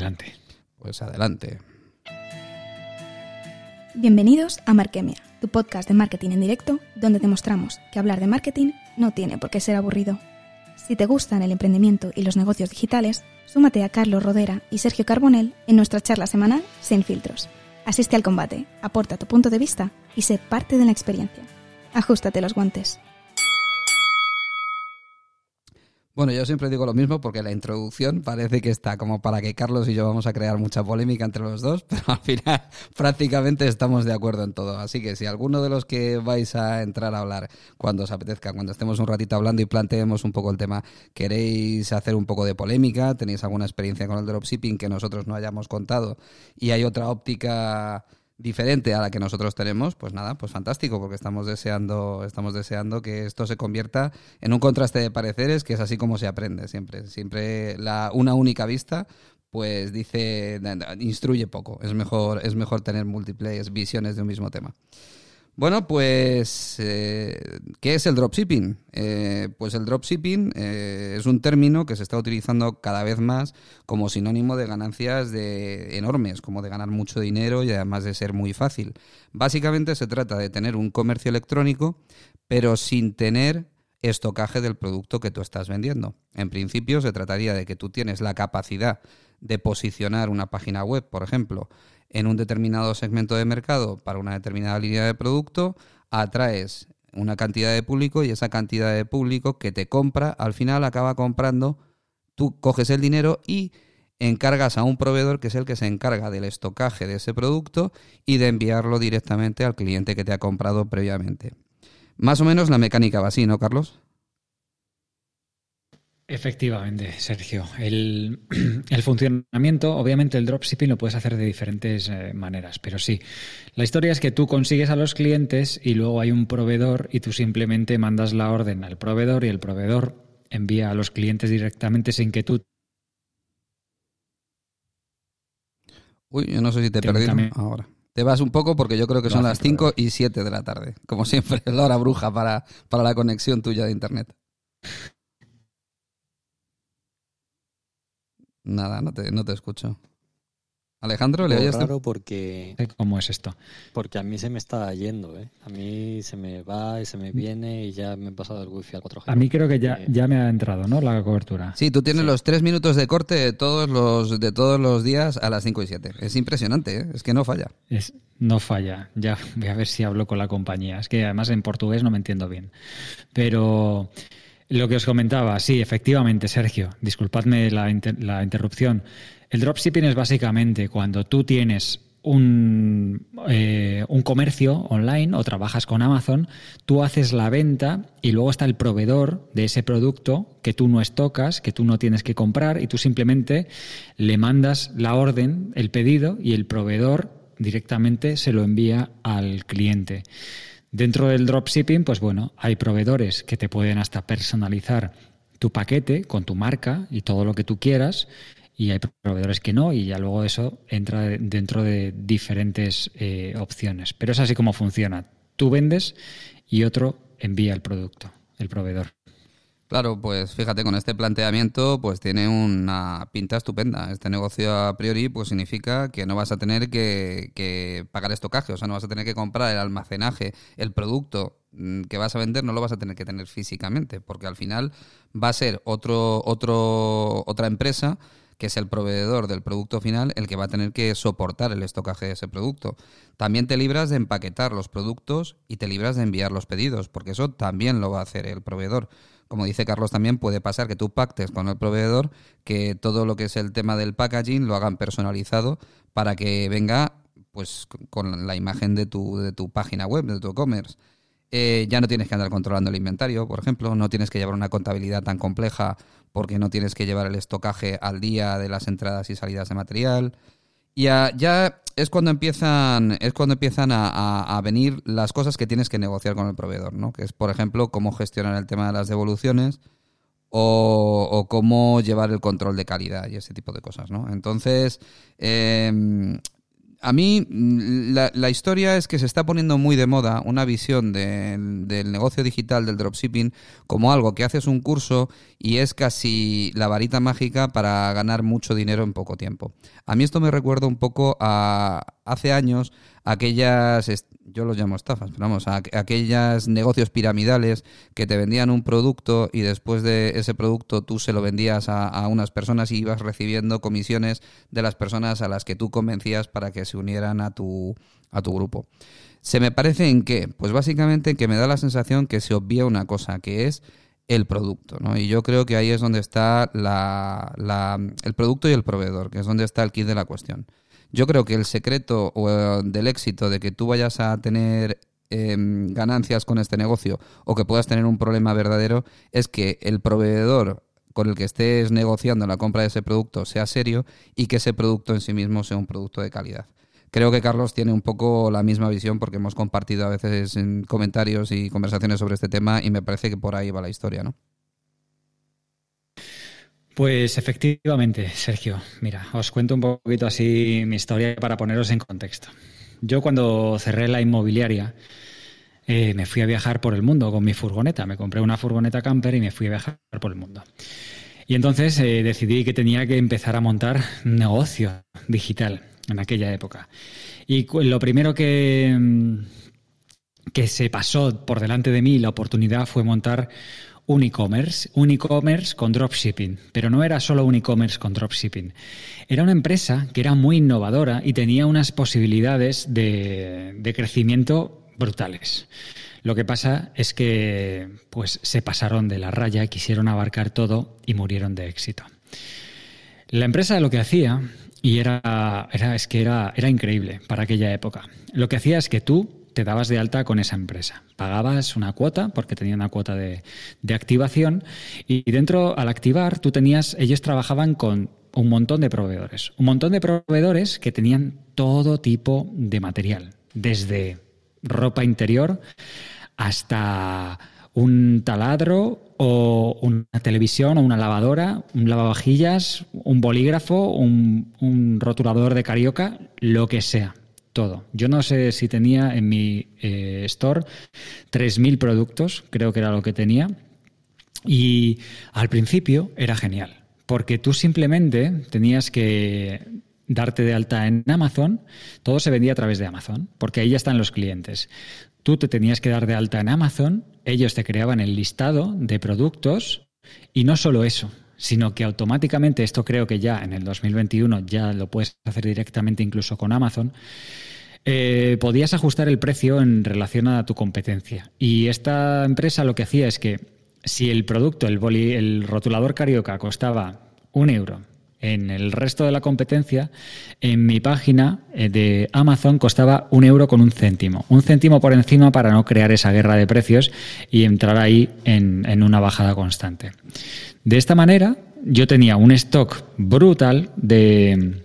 Adelante. Pues adelante. Bienvenidos a Markemia, tu podcast de marketing en directo, donde demostramos que hablar de marketing no tiene por qué ser aburrido. Si te gustan el emprendimiento y los negocios digitales, súmate a Carlos Rodera y Sergio Carbonell en nuestra charla semanal Sin Filtros. Asiste al combate, aporta tu punto de vista y sé parte de la experiencia. Ajustate los guantes. Bueno, yo siempre digo lo mismo porque la introducción parece que está como para que Carlos y yo vamos a crear mucha polémica entre los dos, pero al final prácticamente estamos de acuerdo en todo. Así que si alguno de los que vais a entrar a hablar cuando os apetezca, cuando estemos un ratito hablando y planteemos un poco el tema, queréis hacer un poco de polémica, tenéis alguna experiencia con el dropshipping que nosotros no hayamos contado y hay otra óptica diferente a la que nosotros tenemos, pues nada, pues fantástico, porque estamos deseando, estamos deseando que esto se convierta en un contraste de pareceres, que es así como se aprende siempre. Siempre la, una única vista, pues dice, instruye poco. Es mejor, es mejor tener múltiples visiones de un mismo tema. Bueno, pues, eh, ¿qué es el dropshipping? Eh, pues el dropshipping eh, es un término que se está utilizando cada vez más como sinónimo de ganancias de enormes, como de ganar mucho dinero y además de ser muy fácil. Básicamente se trata de tener un comercio electrónico, pero sin tener estocaje del producto que tú estás vendiendo. En principio se trataría de que tú tienes la capacidad de posicionar una página web, por ejemplo, en un determinado segmento de mercado para una determinada línea de producto, atraes una cantidad de público y esa cantidad de público que te compra, al final acaba comprando, tú coges el dinero y encargas a un proveedor que es el que se encarga del estocaje de ese producto y de enviarlo directamente al cliente que te ha comprado previamente. Más o menos la mecánica va así, ¿no, Carlos? Efectivamente, Sergio. El, funcionamiento, obviamente el dropshipping lo puedes hacer de diferentes eh, maneras, pero sí, la historia es que tú consigues a los clientes y luego hay un proveedor y tú simplemente mandas la orden al proveedor y el proveedor envía a los clientes directamente sin que tú... Uy, yo no sé si te, perdí ahora. Te vas un poco porque yo creo que son las 5 y 7 de la tarde, como siempre, la hora bruja para, para la conexión tuya de Internet. Nada, no te, no te escucho. Alejandro, ¿le oyes? raro porque... ¿Cómo es esto? Porque a mí se me está yendo, ¿eh? A mí se me va y se me viene y ya me he pasado el wifi al 4G. A mí creo que ya, eh, ya me ha entrado, ¿no? La cobertura. Sí, tú tienes los tres minutos de corte de todos los, de todos los días a las 5 y 7. Es impresionante, ¿eh? Es que no falla. Es, no falla. Ya voy a ver si hablo con la compañía. Es que además en portugués no me entiendo bien. Pero... Lo que os comentaba, sí, efectivamente, Sergio, disculpadme la, interrupción. El dropshipping es básicamente cuando tú tienes un, eh, un, comercio online o trabajas con Amazon, tú haces la venta y luego está el proveedor de ese producto que tú no estocas, que tú no tienes que comprar y tú simplemente le mandas la orden, el pedido y el proveedor directamente se lo envía al cliente. Dentro del dropshipping, pues bueno, hay proveedores que te pueden hasta personalizar tu paquete con tu marca y todo lo que tú quieras y hay proveedores que no y ya luego eso entra dentro de diferentes eh, opciones. Pero es así como funciona. Tú vendes y otro envía el producto, el proveedor. Claro, pues fíjate, con este planteamiento pues tiene una pinta estupenda. Este negocio a priori pues significa que no vas a tener que, pagar estocaje, o sea, no vas a tener que comprar el almacenaje, el producto mm, que vas a vender no lo vas a tener que tener físicamente, porque al final va a ser otro, otro, otra empresa que es el proveedor del producto final, el que va a tener que soportar el estocaje de ese producto. También te libras de empaquetar los productos y te libras de enviar los pedidos, porque eso también lo va a hacer el proveedor como dice Carlos también, puede pasar que tú pactes con el proveedor que todo lo que es el tema del packaging lo hagan personalizado para que venga pues con la imagen de tu, de tu página web, de tu e-commerce. Eh, ya no tienes que andar controlando el inventario, por ejemplo, no tienes que llevar una contabilidad tan compleja porque no tienes que llevar el estocaje al día de las entradas y salidas de material. Y ya, es cuando empiezan, es cuando empiezan a, venir las cosas que tienes que negociar con el proveedor, ¿no? Que es, por ejemplo, cómo gestionar el tema de las devoluciones o, cómo llevar el control de calidad y ese tipo de cosas, ¿no? Entonces, em, a mí mm, la, historia es que se está poniendo muy de moda una visión del negocio digital del dropshipping como algo que haces un curso y es casi la varita mágica para ganar mucho dinero en poco tiempo. A mí esto me recuerda un poco a hace años aquellas yo los llamo estafas, pero vamos, a, aquellos negocios piramidales que te vendían un producto y después de ese producto tú se lo vendías a, unas personas y ibas recibiendo comisiones de las personas a las que tú convencías para que se unieran a tu, a tu grupo. ¿Se me parece en qué? Pues básicamente que me da la sensación que se obvia una cosa, que es el producto, ¿no? Y yo creo que ahí es donde está la, la, el producto y el proveedor, que es donde está el kit de la cuestión. Yo creo que el secreto eh, del éxito de que tú vayas a tener em, ganancias con este negocio o que puedas tener un problema verdadero es que el proveedor con el que estés negociando la compra de ese producto sea serio y que ese producto en sí mismo sea un producto de calidad. Creo que Carlos tiene un poco la misma visión porque hemos compartido a veces en comentarios y conversaciones sobre este tema y me parece que por ahí va la historia, ¿no? Pues efectivamente, Sergio. Mira, os cuento un poquito así mi historia para poneros en contexto. Yo cuando cerré la inmobiliaria eh, me fui a viajar por el mundo con mi furgoneta. Me compré una furgoneta camper y me fui a viajar por el mundo. Y entonces eh, decidí que tenía que empezar a montar negocio digital en aquella época. Y lo primero que, mm, que se pasó por delante de mí, la oportunidad, fue montar un e-commerce, un e-commerce con dropshipping, pero no era solo un e-commerce con dropshipping. Era una empresa que era muy innovadora y tenía unas posibilidades de, crecimiento brutales. Lo que pasa es que pues se pasaron de la raya, quisieron abarcar todo y murieron de éxito. La empresa lo que hacía, y era, era es que era, era increíble para aquella época, lo que hacía es que tú te dabas de alta con esa empresa. Pagabas una cuota, porque tenía una cuota de, activación, y dentro, al activar, tú tenías, ellos trabajaban con un montón de proveedores. Un montón de proveedores que tenían todo tipo de material, desde ropa interior hasta un taladro o una televisión o una lavadora, un lavavajillas, un bolígrafo, un, un rotulador de carioca, lo que sea todo. Yo no sé si tenía en mi eh, store 3.000 productos, creo que era lo que tenía. Y al principio era genial, porque tú simplemente tenías que darte de alta en Amazon, todo se vendía a través de Amazon, porque ahí ya están los clientes. Tú te tenías que dar de alta en Amazon, ellos te creaban el listado de productos y no solo eso, sino que automáticamente, esto creo que ya en el 2021 ya lo puedes hacer directamente incluso con Amazon, eh, podías ajustar el precio en relación a tu competencia. Y esta empresa lo que hacía es que si el producto, el, el rotulador carioca, costaba un euro en el resto de la competencia, en mi página eh, de Amazon costaba un euro con un céntimo. Un céntimo por encima para no crear esa guerra de precios y entrar ahí en, una bajada constante. De esta manera, yo tenía un stock brutal de,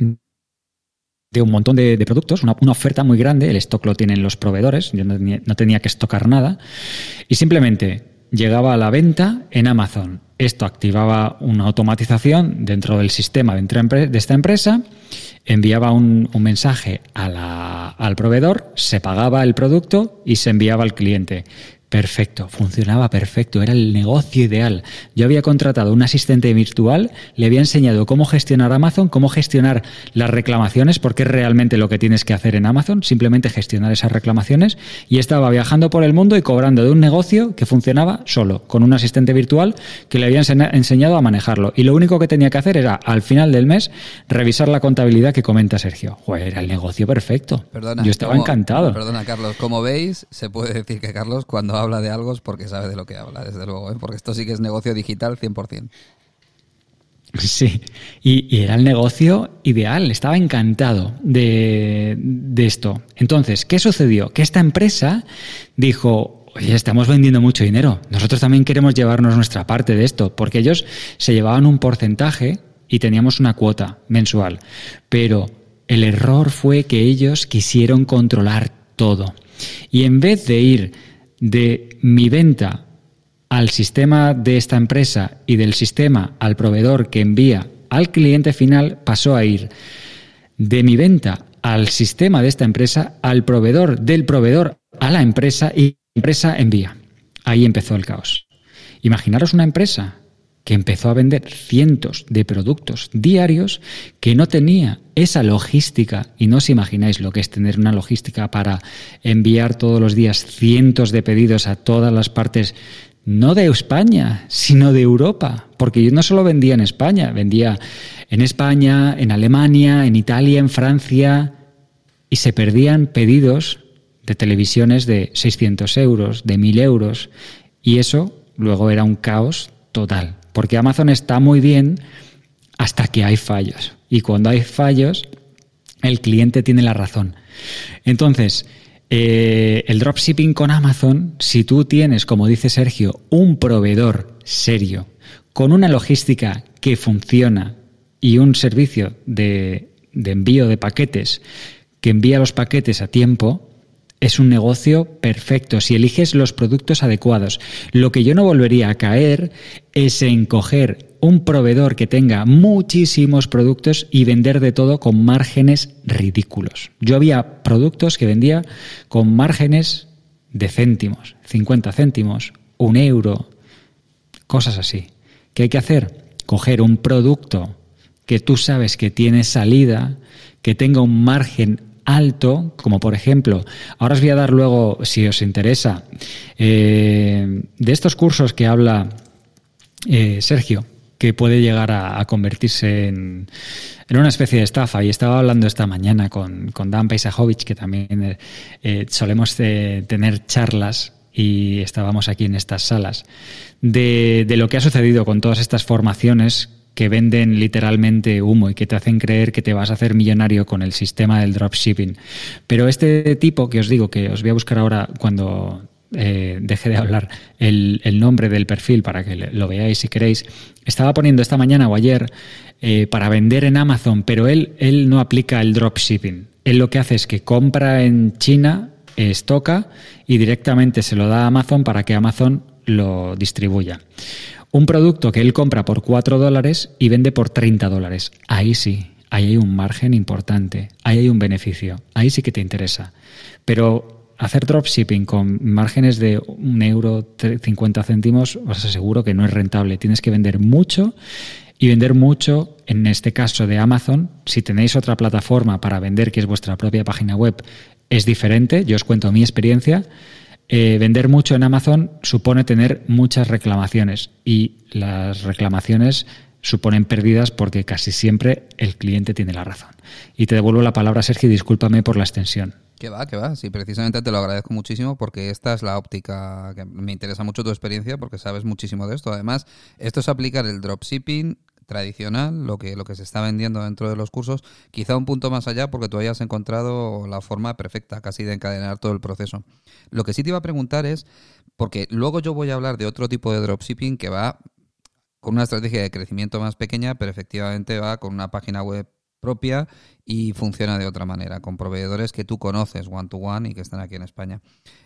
un montón de, productos, una, oferta muy grande, el stock lo tienen los proveedores, yo no tenía, no tenía que estocar nada, y simplemente llegaba a la venta en Amazon esto activaba una automatización dentro del sistema de esta empresa, enviaba un, mensaje al proveedor, se pagaba el producto y se enviaba al cliente. Perfecto, funcionaba perfecto, era el negocio ideal. Yo había contratado un asistente virtual, le había enseñado cómo gestionar Amazon, cómo gestionar las reclamaciones, porque es realmente lo que tienes que hacer en Amazon, simplemente gestionar esas reclamaciones, y estaba viajando por el mundo y cobrando de un negocio que funcionaba solo, con un asistente virtual que le había enseñado a manejarlo. Y lo único que tenía que hacer era, al final del mes, revisar la contabilidad que comenta Sergio. Joder, era el negocio perfecto. Yo estaba encantado. Perdona, Carlos, como veis, se puede decir que Carlos, cuando habla de algo es porque sabe de lo que habla, desde luego, ¿eh? porque esto sí que es negocio digital 100%. Sí, y, era el negocio ideal, estaba encantado de, esto. Entonces, ¿qué sucedió? Que esta empresa dijo, oye, estamos vendiendo mucho dinero, nosotros también queremos llevarnos nuestra parte de esto, porque ellos se llevaban un porcentaje y teníamos una cuota mensual, pero el error fue que ellos quisieron controlar todo. Y en vez de ir de mi venta al sistema de esta empresa y del sistema al proveedor que envía al cliente final pasó a ir de mi venta al sistema de esta empresa, al proveedor del proveedor a la empresa y la empresa envía. Ahí empezó el caos. Imaginaros una empresa que empezó a vender cientos de productos diarios que no tenía esa logística, y no os imagináis lo que es tener una logística para enviar todos los días cientos de pedidos a todas las partes, no de España, sino de Europa, porque yo no solo vendía en España, vendía en España, en Alemania, en Italia, en Francia, y se perdían pedidos de televisiones de 600 euros, de 1000 euros, y eso luego era un caos total, porque Amazon está muy bien hasta que hay fallos, y cuando hay fallos, el cliente tiene la razón. Entonces, eh, el dropshipping con Amazon, si tú tienes, como dice Sergio, un proveedor serio, con una logística que funciona y un servicio de, de envío de paquetes que envía los paquetes a tiempo, es un negocio perfecto si eliges los productos adecuados. Lo que yo no volvería a caer es en coger un proveedor que tenga muchísimos productos y vender de todo con márgenes ridículos. Yo había productos que vendía con márgenes de céntimos, 50 céntimos, un euro, cosas así. ¿Qué hay que hacer? Coger un producto que tú sabes que tiene salida, que tenga un margen alto, como por ejemplo, ahora os voy a dar luego, si os interesa, eh, de estos cursos que habla eh, Sergio, que puede llegar a, convertirse en, una especie de estafa. Y estaba hablando esta mañana con, Dan Paisajovic, que también eh, solemos tener charlas y estábamos aquí en estas salas, de, de lo que ha sucedido con todas estas formaciones que venden literalmente humo y que te hacen creer que te vas a hacer millonario con el sistema del dropshipping. Pero este tipo que os digo, que os voy a buscar ahora cuando eh, deje de hablar el, nombre del perfil para que lo veáis si queréis, estaba poniendo esta mañana o ayer eh, para vender en Amazon, pero él, él no aplica el dropshipping. Él lo que hace es que compra en China, estoca y directamente se lo da a Amazon para que Amazon lo distribuya un producto que él compra por 4 dólares y vende por 30 dólares. Ahí sí, ahí hay un margen importante, ahí hay un beneficio, ahí sí que te interesa. Pero hacer dropshipping con márgenes de un euro 50 céntimos, os aseguro que no es rentable. Tienes que vender mucho y vender mucho, en este caso de Amazon, si tenéis otra plataforma para vender que es vuestra propia página web, es diferente. Yo os cuento mi experiencia eh, vender mucho en Amazon supone tener muchas reclamaciones y las reclamaciones suponen pérdidas porque casi siempre el cliente tiene la razón. Y te devuelvo la palabra, Sergio, discúlpame por la extensión. Que va, que va. Sí, precisamente te lo agradezco muchísimo porque esta es la óptica que me interesa mucho tu experiencia porque sabes muchísimo de esto. Además, esto es aplicar el dropshipping tradicional, lo que, lo que se está vendiendo dentro de los cursos, quizá un punto más allá porque tú hayas encontrado la forma perfecta casi de encadenar todo el proceso. Lo que sí te iba a preguntar es, porque luego yo voy a hablar de otro tipo de dropshipping que va con una estrategia de crecimiento más pequeña, pero efectivamente va con una página web propia y funciona de otra manera, con proveedores que tú conoces one to one y que están aquí en España.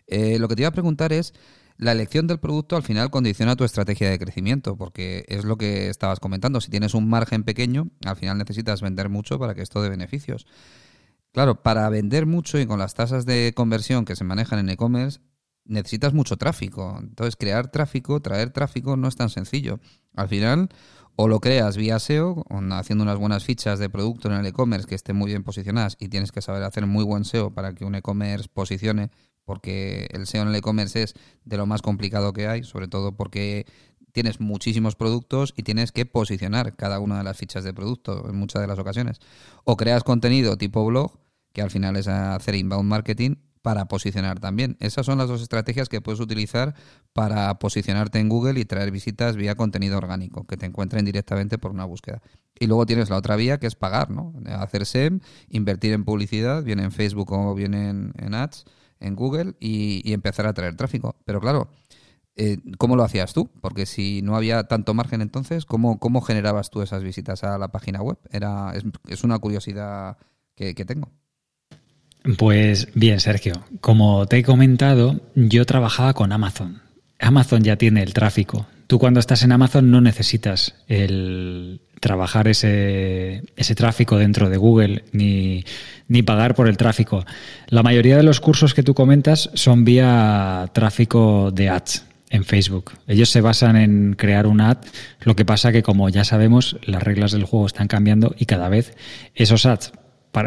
Eh, lo que te iba a preguntar es, la elección del producto al final condiciona tu estrategia de crecimiento, porque es lo que estabas comentando. Si tienes un margen pequeño, al final necesitas vender mucho para que esto dé beneficios. Claro, para vender mucho y con las tasas de conversión que se manejan en e-commerce, necesitas mucho tráfico. Entonces, crear tráfico, traer tráfico no es tan sencillo. Al final, o lo creas vía SEO, haciendo unas buenas fichas de producto en el e-commerce que estén muy bien posicionadas y tienes que saber hacer muy buen SEO para que un e-commerce posicione porque el SEO en el e-commerce es de lo más complicado que hay, sobre todo porque tienes muchísimos productos y tienes que posicionar cada una de las fichas de producto en muchas de las ocasiones. O creas contenido tipo blog, que al final es hacer inbound marketing para posicionar también. Esas son las dos estrategias que puedes utilizar para posicionarte en Google y traer visitas vía contenido orgánico, que te encuentren directamente por una búsqueda. Y luego tienes la otra vía que es pagar, ¿no? Hacer SEM, invertir en publicidad, bien en Facebook o bien en ads en Google y, empezar a traer tráfico. Pero claro, eh, ¿cómo lo hacías tú? Porque si no había tanto margen entonces, ¿cómo, cómo generabas tú esas visitas a la página web? Era, es, una curiosidad que, que tengo. Pues bien, Sergio, como te he comentado, yo trabajaba con Amazon. Amazon ya tiene el tráfico Tú cuando estás en Amazon no necesitas el trabajar ese, ese tráfico dentro de Google ni, ni pagar por el tráfico. La mayoría de los cursos que tú comentas son vía tráfico de ads en Facebook. Ellos se basan en crear un ad, lo que pasa que como ya sabemos, las reglas del juego están cambiando y cada vez esos ads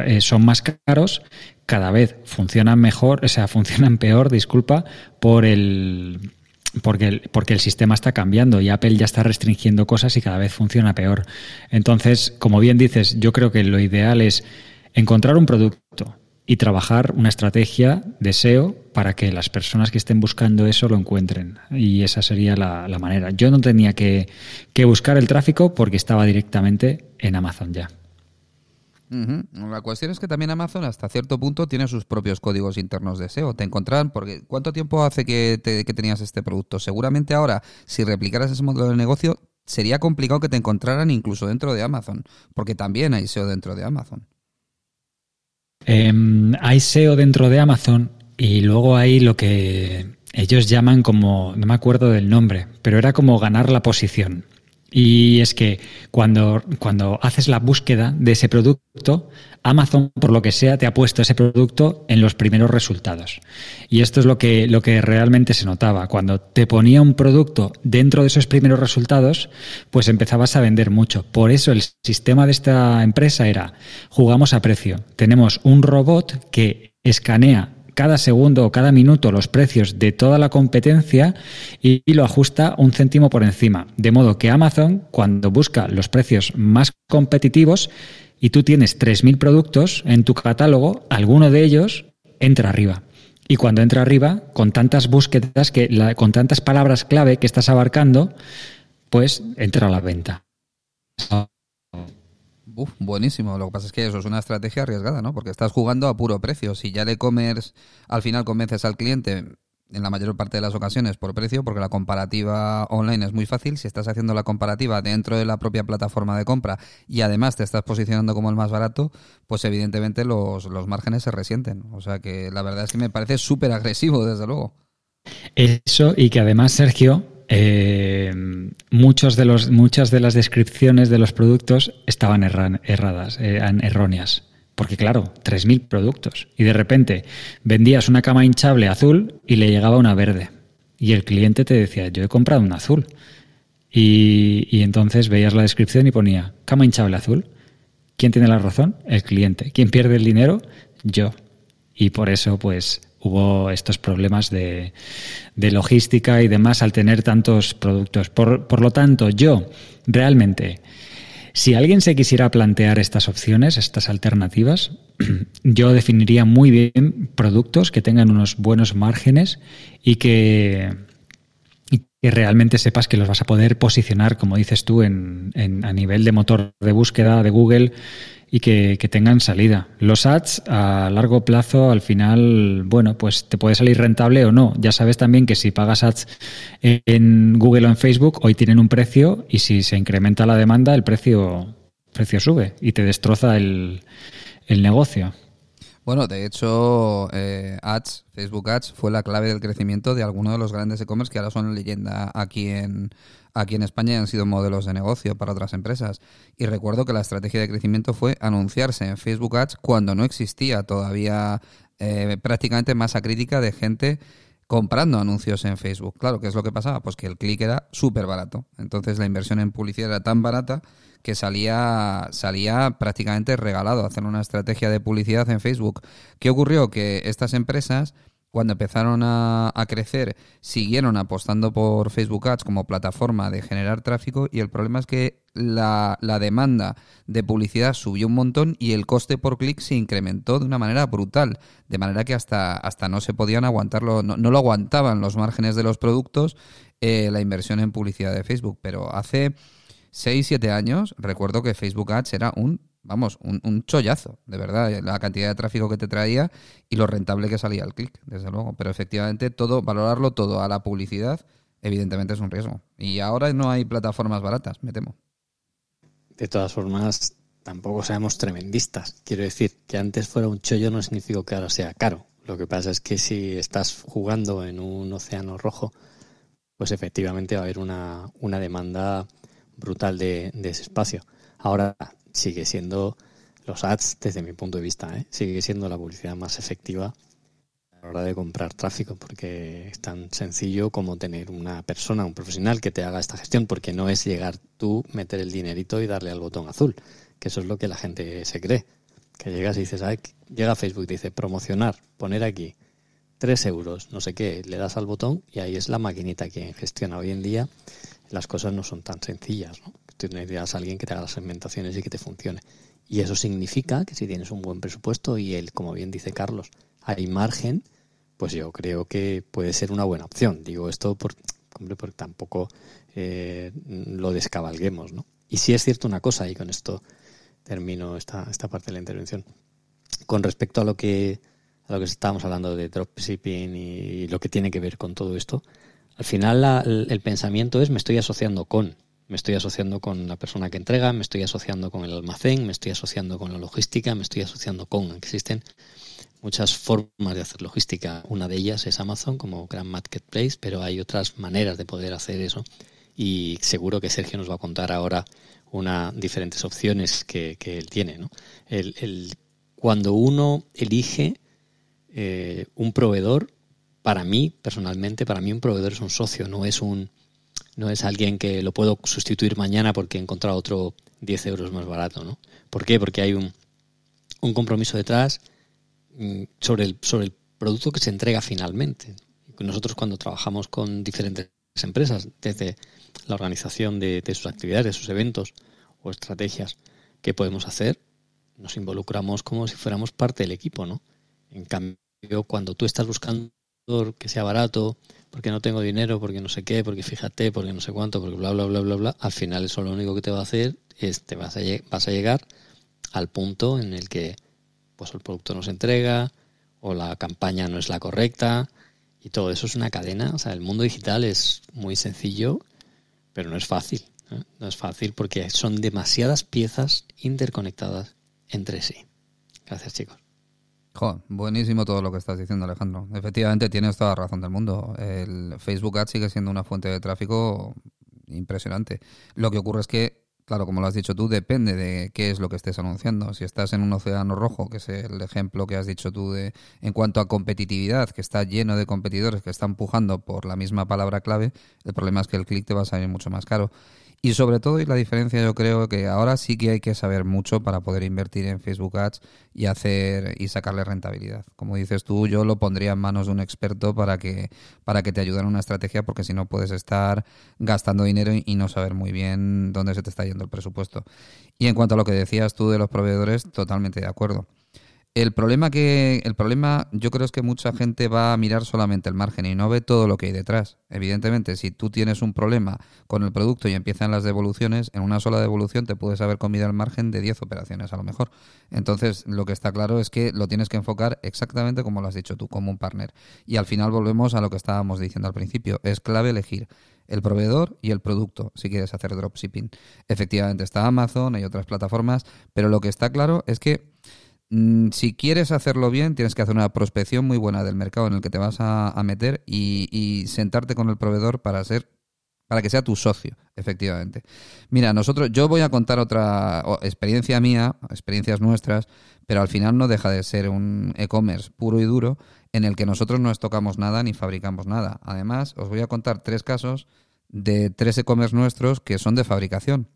eh, son más caros, cada vez funcionan mejor, o sea, funcionan peor, disculpa, por el porque el, porque el sistema está cambiando y Apple ya está restringiendo cosas y cada vez funciona peor. Entonces, como bien dices, yo creo que lo ideal es encontrar un producto y trabajar una estrategia de SEO para que las personas que estén buscando eso lo encuentren. Y esa sería la, la manera. Yo no tenía que, que buscar el tráfico porque estaba directamente en Amazon ya. La cuestión es que también Amazon hasta cierto punto tiene sus propios códigos internos de SEO. Te encontrarán, porque ¿cuánto tiempo hace que, tenías este producto? Seguramente ahora, si replicaras ese modelo de negocio, sería complicado que te encontraran incluso dentro de Amazon, porque también hay SEO dentro de Amazon. Em, hay SEO dentro de Amazon y luego hay lo que ellos llaman como, no me acuerdo del nombre, pero era como ganar la posición. Y es que cuando, cuando haces la búsqueda de ese producto, Amazon, por lo que sea, te ha puesto ese producto en los primeros resultados. Y esto es lo que, lo que realmente se notaba. Cuando te ponía un producto dentro de esos primeros resultados, pues empezabas a vender mucho. Por eso el sistema de esta empresa era, jugamos a precio. Tenemos un robot que escanea cada segundo o cada minuto los precios de toda la competencia y, lo ajusta un céntimo por encima. De modo que Amazon, cuando busca los precios más competitivos y tú tienes 3.000 productos en tu catálogo, alguno de ellos entra arriba. Y cuando entra arriba, con tantas búsquedas, que con tantas palabras clave que estás abarcando, pues entra a la venta buenísimo. Lo que pasa es que eso es una estrategia arriesgada, ¿no? Porque estás jugando a puro precio. Si ya el e-commerce al final convences al cliente en la mayor parte de las ocasiones por precio, porque la comparativa online es muy fácil. Si estás haciendo la comparativa dentro de la propia plataforma de compra y además te estás posicionando como el más barato, pues evidentemente los, los márgenes se resienten. O sea que la verdad es que me parece súper agresivo, desde luego. Eso y que además, Sergio, eh, muchos de los, muchas de las descripciones de los productos estaban erradas, eran erróneas. Porque claro, 3.000 productos. Y de repente vendías una cama hinchable azul y le llegaba una verde. Y el cliente te decía, yo he comprado una azul. Y, y entonces veías la descripción y ponía, cama hinchable azul. ¿Quién tiene la razón? El cliente. ¿Quién pierde el dinero? Yo. Y por eso, pues, hubo estos problemas de, logística y demás al tener tantos productos. Por, por, lo tanto, yo realmente, si alguien se quisiera plantear estas opciones, estas alternativas, yo definiría muy bien productos que tengan unos buenos márgenes y que, realmente sepas que los vas a poder posicionar, como dices tú, en, a nivel de motor de búsqueda de Google y que, tengan salida. Los ads a largo plazo, al final, bueno, pues te puede salir rentable o no. Ya sabes también que si pagas ads en Google o en Facebook, hoy tienen un precio y si se incrementa la demanda, el precio, precio sube y te destroza el, el negocio. Bueno, de hecho, eh, Ads, Facebook Ads, fue la clave del crecimiento de algunos de los grandes e-commerce que ahora son leyenda aquí en, aquí en España y han sido modelos de negocio para otras empresas. Y recuerdo que la estrategia de crecimiento fue anunciarse en Facebook Ads cuando no existía todavía eh, prácticamente masa crítica de gente comprando anuncios en Facebook. Claro, ¿qué es lo que pasaba? Pues que el clic era súper barato. Entonces la inversión en publicidad era tan barata que salía, salía prácticamente regalado hacer una estrategia de publicidad en Facebook. ¿Qué ocurrió? Que estas empresas cuando empezaron a, crecer, siguieron apostando por Facebook Ads como plataforma de generar tráfico y el problema es que la, demanda de publicidad subió un montón y el coste por clic se incrementó de una manera brutal, de manera que hasta, hasta no se podían aguantarlo, no, no lo aguantaban los márgenes de los productos eh, la inversión en publicidad de Facebook. Pero hace 6, 7 años recuerdo que Facebook Ads era un vamos, un, un, chollazo, de verdad, la cantidad de tráfico que te traía y lo rentable que salía el clic, desde luego. Pero efectivamente, todo, valorarlo todo a la publicidad, evidentemente es un riesgo. Y ahora no hay plataformas baratas, me temo. De todas formas, tampoco seamos tremendistas. Quiero decir, que antes fuera un chollo no significa que ahora sea caro. Lo que pasa es que si estás jugando en un océano rojo, pues efectivamente va a haber una, una demanda brutal de, ese espacio. Ahora sigue siendo los ads, desde mi punto de vista, ¿eh? sigue siendo la publicidad más efectiva a la hora de comprar tráfico, porque es tan sencillo como tener una persona, un profesional que te haga esta gestión, porque no es llegar tú, meter el dinerito y darle al botón azul, que eso es lo que la gente se cree. Que llegas y dices, llega a Facebook dice promocionar, poner aquí 3 euros, no sé qué, le das al botón y ahí es la maquinita quien gestiona. Hoy en día las cosas no son tan sencillas, ¿no? Tú necesitas a alguien que te haga las segmentaciones y que te funcione. Y eso significa que si tienes un buen presupuesto y el, como bien dice Carlos, hay margen, pues yo creo que puede ser una buena opción. Digo esto por, hombre, porque tampoco eh, lo descabalguemos, ¿no? Y sí es cierto una cosa, y con esto termino esta, esta parte de la intervención. Con respecto a lo que a lo que estábamos hablando de dropshipping y lo que tiene que ver con todo esto, al final el, pensamiento es me estoy asociando con, me estoy asociando con la persona que entrega, me estoy asociando con el almacén, me estoy asociando con la logística, me estoy asociando con. Existen muchas formas de hacer logística. Una de ellas es Amazon como gran marketplace, pero hay otras maneras de poder hacer eso. Y seguro que Sergio nos va a contar ahora una diferentes opciones que, él tiene. ¿no? el, cuando uno elige eh, un proveedor, para mí, personalmente, para mí un proveedor es un socio, no es un no es alguien que lo puedo sustituir mañana porque he encontrado otro 10 euros más barato, ¿no? ¿Por qué? Porque hay un, un compromiso detrás mm, sobre el, sobre el producto que se entrega finalmente. Nosotros cuando trabajamos con diferentes empresas, desde la organización de, sus actividades, de sus eventos o estrategias que podemos hacer, nos involucramos como si fuéramos parte del equipo, ¿no? En cambio, cuando tú estás buscando que sea barato, porque no tengo dinero, porque no sé qué, porque fíjate, porque no sé cuánto, porque bla, bla, bla, bla, bla, al final eso lo único que te va a hacer es te vas a, vas a llegar al punto en el que pues el producto no se entrega o la campaña no es la correcta y todo eso es una cadena. O sea, el mundo digital es muy sencillo, pero no es fácil. ¿eh? No es fácil porque son demasiadas piezas interconectadas entre sí. Gracias, chicos buenísimo todo lo que estás diciendo, Alejandro. Efectivamente, tienes toda la razón del mundo. El Facebook Ads sigue siendo una fuente de tráfico impresionante. Lo que ocurre es que, claro, como lo has dicho tú, depende de qué es lo que estés anunciando. Si estás en un océano rojo, que es el ejemplo que has dicho tú de en cuanto a competitividad, que está lleno de competidores que están empujando por la misma palabra clave, el problema es que el clic te va a salir mucho más caro. Y sobre todo, y la diferencia yo creo que ahora sí que hay que saber mucho para poder invertir en Facebook Ads y hacer y sacarle rentabilidad. Como dices tú, yo lo pondría en manos de un experto para que, para que te ayude en una estrategia, porque si no puedes estar gastando dinero y no saber muy bien dónde se te está yendo el presupuesto. Y en cuanto a lo que decías tú de los proveedores, totalmente de acuerdo. El problema que el problema yo creo es que mucha gente va a mirar solamente el margen y no ve todo lo que hay detrás. Evidentemente, si tú tienes un problema con el producto y empiezan las devoluciones, en una sola devolución te puedes haber comido el margen de 10 operaciones a lo mejor. Entonces, lo que está claro es que lo tienes que enfocar exactamente como lo has dicho tú, como un partner. Y al final volvemos a lo que estábamos diciendo al principio, es clave elegir el proveedor y el producto si quieres hacer dropshipping. Efectivamente está Amazon, hay otras plataformas, pero lo que está claro es que si quieres hacerlo bien, tienes que hacer una prospección muy buena del mercado en el que te vas a, meter y, sentarte con el proveedor para ser para que sea tu socio, efectivamente. Mira, nosotros, yo voy a contar otra experiencia mía, experiencias nuestras, pero al final no deja de ser un e-commerce puro y duro en el que nosotros no tocamos nada ni fabricamos nada. Además, os voy a contar tres casos de tres e-commerce nuestros que son de fabricación.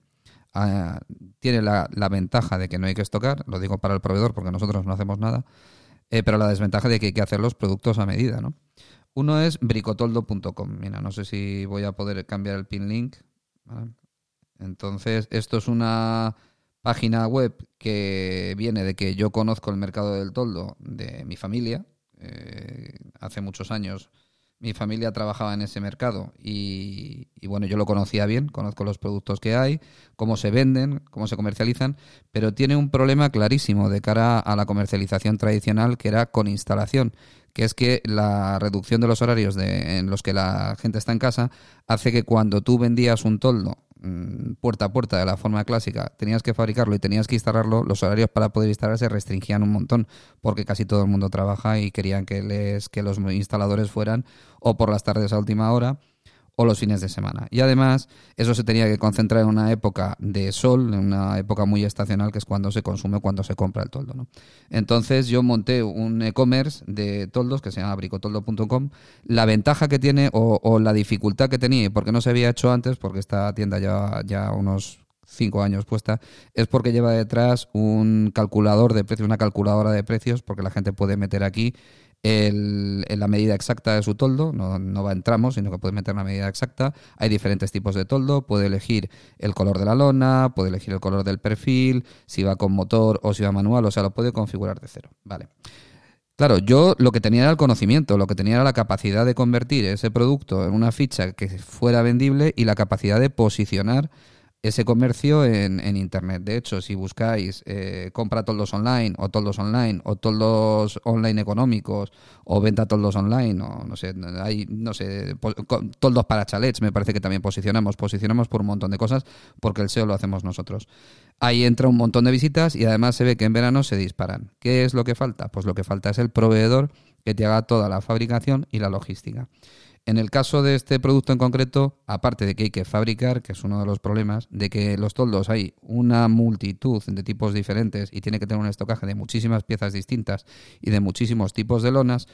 Ah, tiene la, ventaja de que no hay que estocar, lo digo para el proveedor porque nosotros no hacemos nada, eh, pero la desventaja de que hay que hacer los productos a medida, ¿no? Uno es bricotoldo.com. Mira, no sé si voy a poder cambiar el pin link. Entonces, esto es una página web que viene de que yo conozco el mercado del toldo de mi familia. Eh, hace muchos años mi familia trabajaba en ese mercado y, bueno, yo lo conocía bien, conozco los productos que hay, cómo se venden, cómo se comercializan, pero tiene un problema clarísimo de cara a la comercialización tradicional que era con instalación, que es que la reducción de los horarios de, en los que la gente está en casa hace que cuando tú vendías un toldo Mm, puerta a puerta de la forma clásica, tenías que fabricarlo y tenías que instalarlo, los horarios para poder instalarse restringían un montón, porque casi todo el mundo trabaja y querían que, les, que los instaladores fueran o por las tardes a última hora o los fines de semana. Y además, eso se tenía que concentrar en una época de sol, en una época muy estacional, que es cuando se consume, cuando se compra el toldo. ¿no? Entonces yo monté un e-commerce de toldos que se llama bricotoldo.com. La ventaja que tiene o, la dificultad que tenía, porque no se había hecho antes, porque esta tienda lleva ya unos cinco años puesta, es porque lleva detrás un calculador de precios, una calculadora de precios, porque la gente puede meter aquí el, la medida exacta de su toldo, no, no va en tramos, sino que puede meter la medida exacta. Hay diferentes tipos de toldo, puede elegir el color de la lona, puede elegir el color del perfil, si va con motor o si va manual, o sea, lo puede configurar de cero. Vale. Claro, yo lo que tenía era el conocimiento, lo que tenía era la capacidad de convertir ese producto en una ficha que fuera vendible y la capacidad de posicionar ese comercio en, en, Internet. De hecho, si buscáis eh, compra toldos online o toldos online o toldos online económicos o venta toldos online o no sé, hay, no sé, toldos para chalets, me parece que también posicionamos. Posicionamos por un montón de cosas porque el SEO lo hacemos nosotros. Ahí entra un montón de visitas y además se ve que en verano se disparan. ¿Qué es lo que falta? Pues lo que falta es el proveedor que te haga toda la fabricación y la logística. En el caso de este producto en concreto, aparte de que hay que fabricar, que es uno de los problemas, de que los toldos hay una multitud de tipos diferentes y tiene que tener un estocaje de muchísimas piezas distintas y de muchísimos tipos de lonas,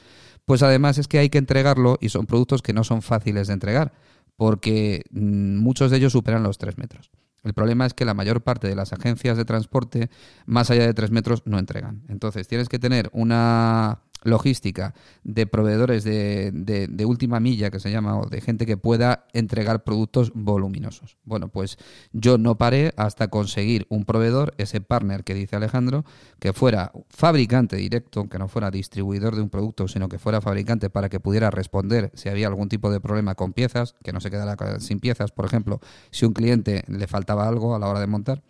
pues además es que hay que entregarlo y son productos que no son fáciles de entregar, porque mm, muchos de ellos superan los 3 metros. El problema es que la mayor parte de las agencias de transporte, más allá de 3 metros, no entregan. Entonces, tienes que tener una logística de proveedores de, de, última milla, que se llama, o de gente que pueda entregar productos voluminosos. Bueno, pues yo no paré hasta conseguir un proveedor, ese partner que dice Alejandro, que fuera fabricante directo, que no fuera distribuidor de un producto, sino que fuera fabricante para que pudiera responder si había algún tipo de problema con piezas, que no se quedara sin piezas, por ejemplo, si un cliente le faltaba algo a la hora de montar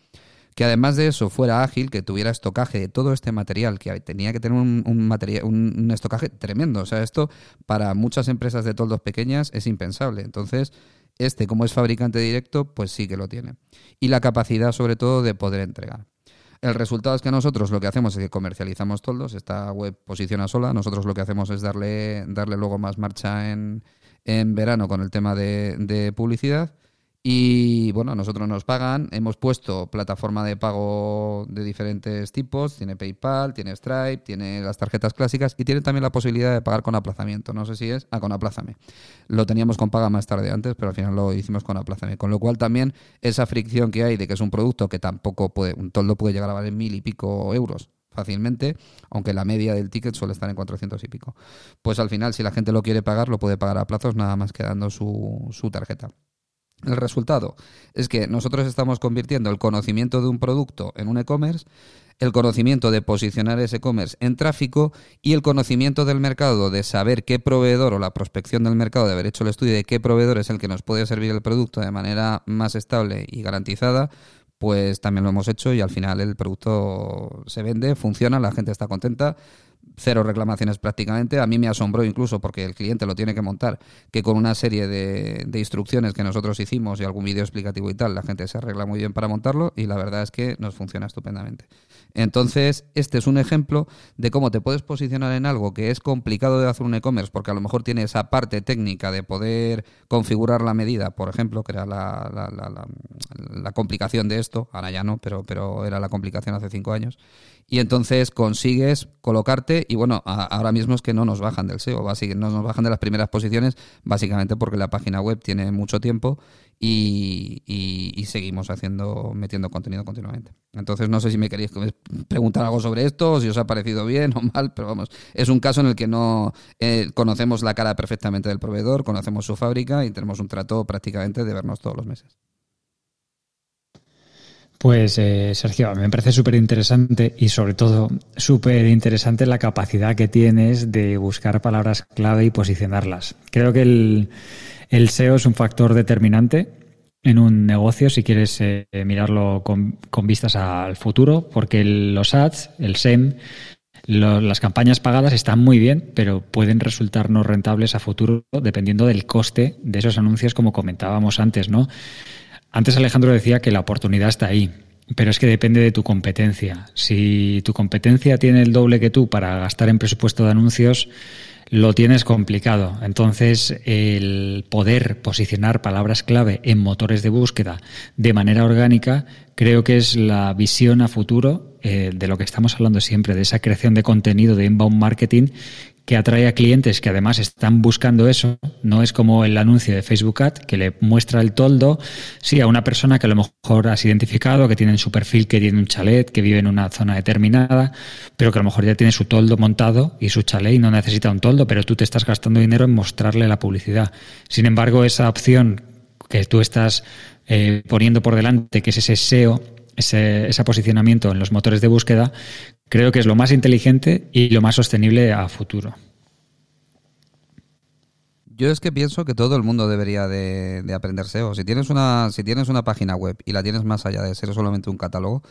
que además de eso fuera ágil, que tuviera estocaje de todo este material, que tenía que tener un, estocaje tremendo. O sea, esto para muchas empresas de toldos pequeñas es impensable. Entonces, este, como es fabricante directo, pues sí que lo tiene. Y la capacidad, sobre todo, de poder entregar. El resultado es que nosotros lo que hacemos es que comercializamos toldos, esta web posiciona sola, nosotros lo que hacemos es darle, darle luego más marcha en, en verano con el tema de publicidad y bueno, nosotros nos pagan, hemos puesto plataforma de pago de diferentes tipos, tiene PayPal, tiene Stripe, tiene las tarjetas clásicas y tiene también la posibilidad de pagar con aplazamiento. No sé si es, ah, con aplázame. Lo teníamos con paga más tarde antes, pero al final lo hicimos con aplázame. Con lo cual también esa fricción que hay de que es un producto que tampoco puede, un toldo puede llegar a valer mil y pico euros fácilmente, aunque la media del ticket suele estar en 400 y pico. Pues al final, si la gente lo quiere pagar, lo puede pagar a plazos nada más quedando su, su tarjeta. El resultado es que nosotros estamos convirtiendo el conocimiento de un producto en un e-commerce, el conocimiento de posicionar ese e-commerce en tráfico y el conocimiento del mercado de saber qué proveedor o la prospección del mercado de haber hecho el estudio de qué proveedor es el que nos puede servir el producto de manera más estable y garantizada, pues también lo hemos hecho y al final el producto se vende, funciona, la gente está contenta cero reclamaciones prácticamente. A mí me asombró incluso porque el cliente lo tiene que montar, que con una serie de, instrucciones que nosotros hicimos y algún vídeo explicativo y tal, la gente se arregla muy bien para montarlo y la verdad es que nos funciona estupendamente. Entonces, este es un ejemplo de cómo te puedes posicionar en algo que es complicado de hacer un e-commerce porque a lo mejor tiene esa parte técnica de poder configurar la medida, por ejemplo, que era la, la, la, la complicación de esto, ahora ya no, pero, pero era la complicación hace cinco años y entonces consigues colocarte y bueno, ahora mismo es que no nos bajan del SEO, no nos bajan de las primeras posiciones básicamente porque la página web tiene mucho tiempo y, seguimos haciendo, metiendo contenido continuamente. Entonces no sé si me queréis preguntar algo sobre esto, o si os ha parecido bien o mal, pero vamos, es un caso en el que no eh, conocemos la cara perfectamente del proveedor, conocemos su fábrica y tenemos un trato prácticamente de vernos todos los meses. Pues eh, Sergio, me parece súper interesante y sobre todo súper interesante la capacidad que tienes de buscar palabras clave y posicionarlas. Creo que el, SEO es un factor determinante en un negocio si quieres eh, mirarlo con, con, vistas al futuro, porque los ads, el SEM, las campañas pagadas están muy bien, pero pueden resultar no rentables a futuro dependiendo del coste de esos anuncios, como comentábamos antes, ¿no? Antes Alejandro decía que la oportunidad está ahí, pero es que depende de tu competencia. Si tu competencia tiene el doble que tú para gastar en presupuesto de anuncios, lo tienes complicado. Entonces, el poder posicionar palabras clave en motores de búsqueda de manera orgánica creo que es la visión a futuro eh, de lo que estamos hablando siempre, de esa creación de contenido de inbound marketing que atrae a clientes que además están buscando eso. No es como el anuncio de Facebook Ad que le muestra el toldo, sí, a una persona que a lo mejor has identificado, que tiene en su perfil que tiene un chalet, que vive en una zona determinada, pero que a lo mejor ya tiene su toldo montado y su chalet y no necesita un toldo, pero tú te estás gastando dinero en mostrarle la publicidad. Sin embargo, esa opción que tú estás eh, poniendo por delante, que es ese SEO, ese, ese posicionamiento en los motores de búsqueda, creo que es lo más inteligente y lo más sostenible a futuro. Yo es que pienso que todo el mundo debería de, de, aprender SEO. Si tienes una, si tienes una página web y la tienes más allá de ser solamente un catálogo,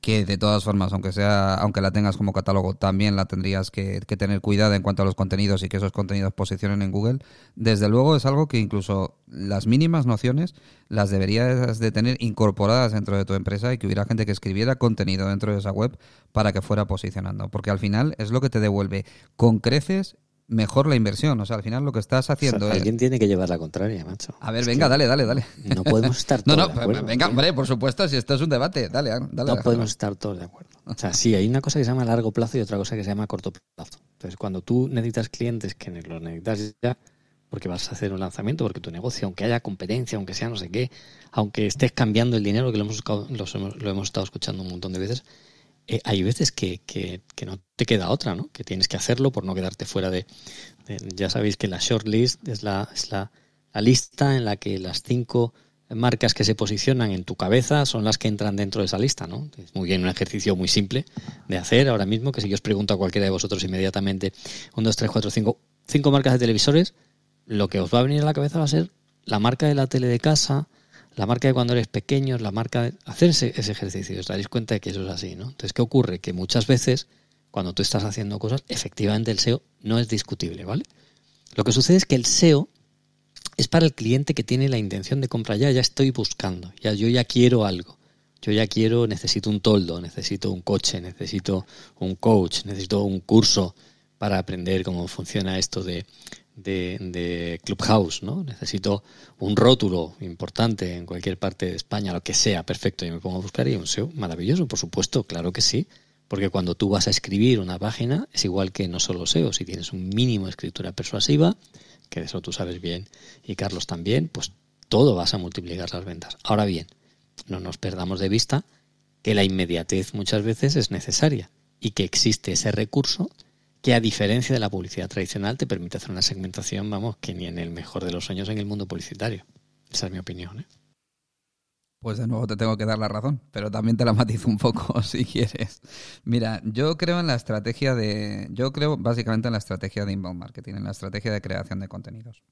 que de todas formas, aunque sea, aunque la tengas como catálogo, también la tendrías que, tener cuidado en cuanto a los contenidos y que esos contenidos posicionen en Google. Desde luego es algo que incluso las mínimas nociones las deberías de tener incorporadas dentro de tu empresa y que hubiera gente que escribiera contenido dentro de esa web para que fuera posicionando. Porque al final es lo que te devuelve con creces mejor la inversión. O sea, al final lo que estás haciendo o sea, Alguien tiene que llevar la contraria, macho. A ver, es venga, dale, dale, dale. No podemos estar todos no, no, de acuerdo. Venga, hombre, por supuesto, si esto es un debate, dale, dale. No podemos estar todos de acuerdo. O sea, sí, hay una cosa que se llama largo plazo y otra cosa que se llama corto plazo. Entonces, cuando tú necesitas clientes que los necesitas ya, porque vas a hacer un lanzamiento, porque tu negocio, aunque haya competencia, aunque sea no sé qué, aunque estés cambiando el dinero, que lo hemos, lo hemos estado escuchando un montón de veces, eh, hay veces que, que, no te queda otra, ¿no? Que tienes que hacerlo por no quedarte fuera de, ya sabéis que la shortlist es la, es la, la, lista en la que las cinco marcas que se posicionan en tu cabeza son las que entran dentro de esa lista, ¿no? Es muy bien un ejercicio muy simple de hacer ahora mismo, que si yo os pregunto a cualquiera de vosotros inmediatamente, un, dos, tres, cuatro, cinco, cinco marcas de televisores, lo que os va a venir a la cabeza va a ser la marca de la tele de casa, la marca de cuando eres pequeño, la marca de hacerse ese ejercicio, os daréis cuenta de que eso es así, ¿no? Entonces, ¿qué ocurre? Que muchas veces, cuando tú estás haciendo cosas, efectivamente el SEO no es discutible, ¿vale? Lo que sucede es que el SEO es para el cliente que tiene la intención de compra ya, ya estoy buscando, ya yo ya quiero algo. Yo ya quiero, necesito un toldo, necesito un coche, necesito un coach, necesito un curso para aprender cómo funciona esto de, de, Clubhouse, ¿no? Necesito un rótulo importante en cualquier parte de España, lo que sea, perfecto, y me pongo a buscar y un SEO maravilloso, por supuesto, claro que sí, porque cuando tú vas a escribir una página es igual que no solo SEO, si tienes un mínimo de escritura persuasiva, que eso tú sabes bien y Carlos también, pues todo vas a multiplicar las ventas. Ahora bien, no nos perdamos de vista que la inmediatez muchas veces es necesaria y que existe ese recurso que a diferencia de la publicidad tradicional te permite hacer una segmentación, vamos, que ni en el mejor de los sueños en el mundo publicitario. Esa es mi opinión. ¿eh? Pues de nuevo te tengo que dar la razón, pero también te la matizo un poco si quieres. Mira, yo creo en la estrategia de, yo creo básicamente en la estrategia de inbound marketing, en la estrategia de creación de contenidos.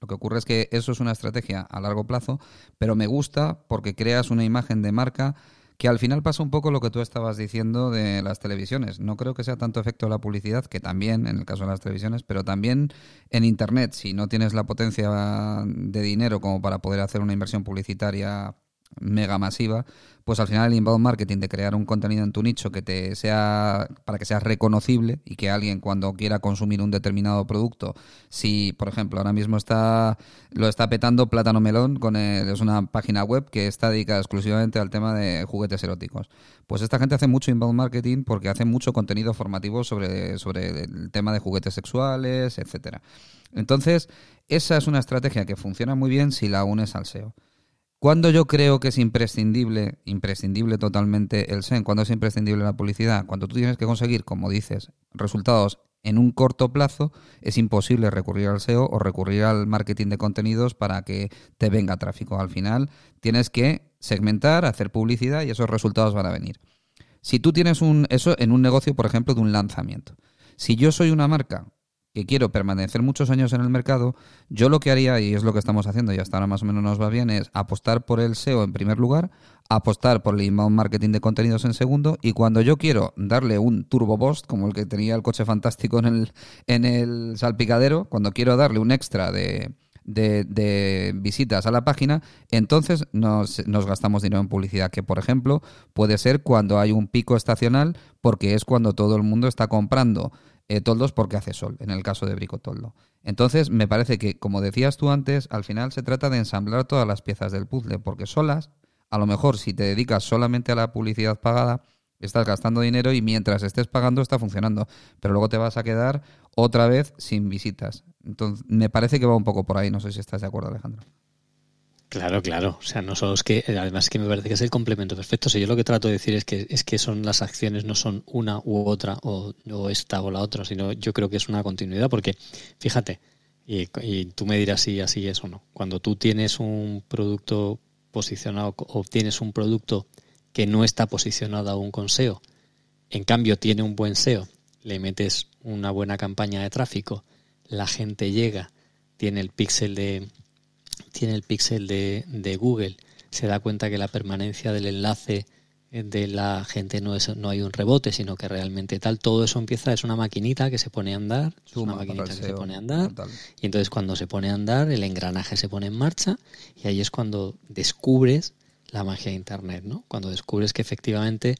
Lo que ocurre es que eso es una estrategia a largo plazo, pero me gusta porque creas una imagen de marca que al final pasa un poco lo que tú estabas diciendo de las televisiones. No creo que sea tanto efecto de la publicidad, que también en el caso de las televisiones, pero también en Internet. Si no tienes la potencia de dinero como para poder hacer una inversión publicitaria mega masiva, pues al final el inbound marketing de crear un contenido en tu nicho que te sea para que seas reconocible y que alguien cuando quiera consumir un determinado producto, si por ejemplo ahora mismo está lo está petando Plátano Melón con es una página web que está dedicada exclusivamente al tema de juguetes eróticos. Pues esta gente hace mucho inbound marketing porque hace mucho contenido formativo sobre sobre el tema de juguetes sexuales, etcétera. Entonces, esa es una estrategia que funciona muy bien si la unes al SEO. ¿Cuándo yo creo que es imprescindible, imprescindible totalmente el SEM? ¿Cuándo es imprescindible la publicidad? Cuando tú tienes que conseguir, como dices, resultados en un corto plazo, es imposible recurrir al SEO o recurrir al marketing de contenidos para que te venga tráfico. Al final tienes que segmentar, hacer publicidad y esos resultados van a venir. Si tú tienes un, eso en un negocio, por ejemplo, de un lanzamiento. Si yo soy una marca que quiero permanecer muchos años en el mercado, yo lo que haría, y es lo que estamos haciendo y hasta ahora más o menos nos va bien, es apostar por el SEO en primer lugar, apostar por el inbound marketing de contenidos en segundo, y cuando yo quiero darle un turbo boost, como el que tenía el coche fantástico en el, en el salpicadero, cuando quiero darle un extra de, de, de, visitas a la página, entonces nos, nos, gastamos dinero en publicidad, que por ejemplo puede ser cuando hay un pico estacional, porque es cuando todo el mundo está comprando eh, toldos porque hace sol, en el caso de bricotoldo. Entonces, me parece que, como decías tú antes, al final se trata de ensamblar todas las piezas del puzzle, porque solas, a lo mejor si te dedicas solamente a la publicidad pagada, estás gastando dinero y mientras estés pagando está funcionando, pero luego te vas a quedar otra vez sin visitas. Entonces, me parece que va un poco por ahí, no sé si estás de acuerdo, Alejandro. Claro, claro. O sea, no solo es que, además que me parece que es el complemento perfecto. O sea, yo lo que trato de decir es que es que son las acciones, no son una u otra, o, esta o la otra, sino yo creo que es una continuidad, porque fíjate, y, y tú me dirás si así es o no. Cuando tú tienes un producto posicionado o tienes un producto que no está posicionado aún con SEO, en cambio tiene un buen SEO, le metes una buena campaña de tráfico, la gente llega, tiene el píxel de tiene el píxel de, de, Google, se da cuenta que la permanencia del enlace de la gente no es no hay un rebote, sino que realmente tal, todo eso empieza, es una maquinita que se pone a andar, es una maquinita que se pone a andar, y entonces cuando se pone a andar, el engranaje se pone en marcha, y ahí es cuando descubres la magia de Internet, ¿no? Cuando descubres que efectivamente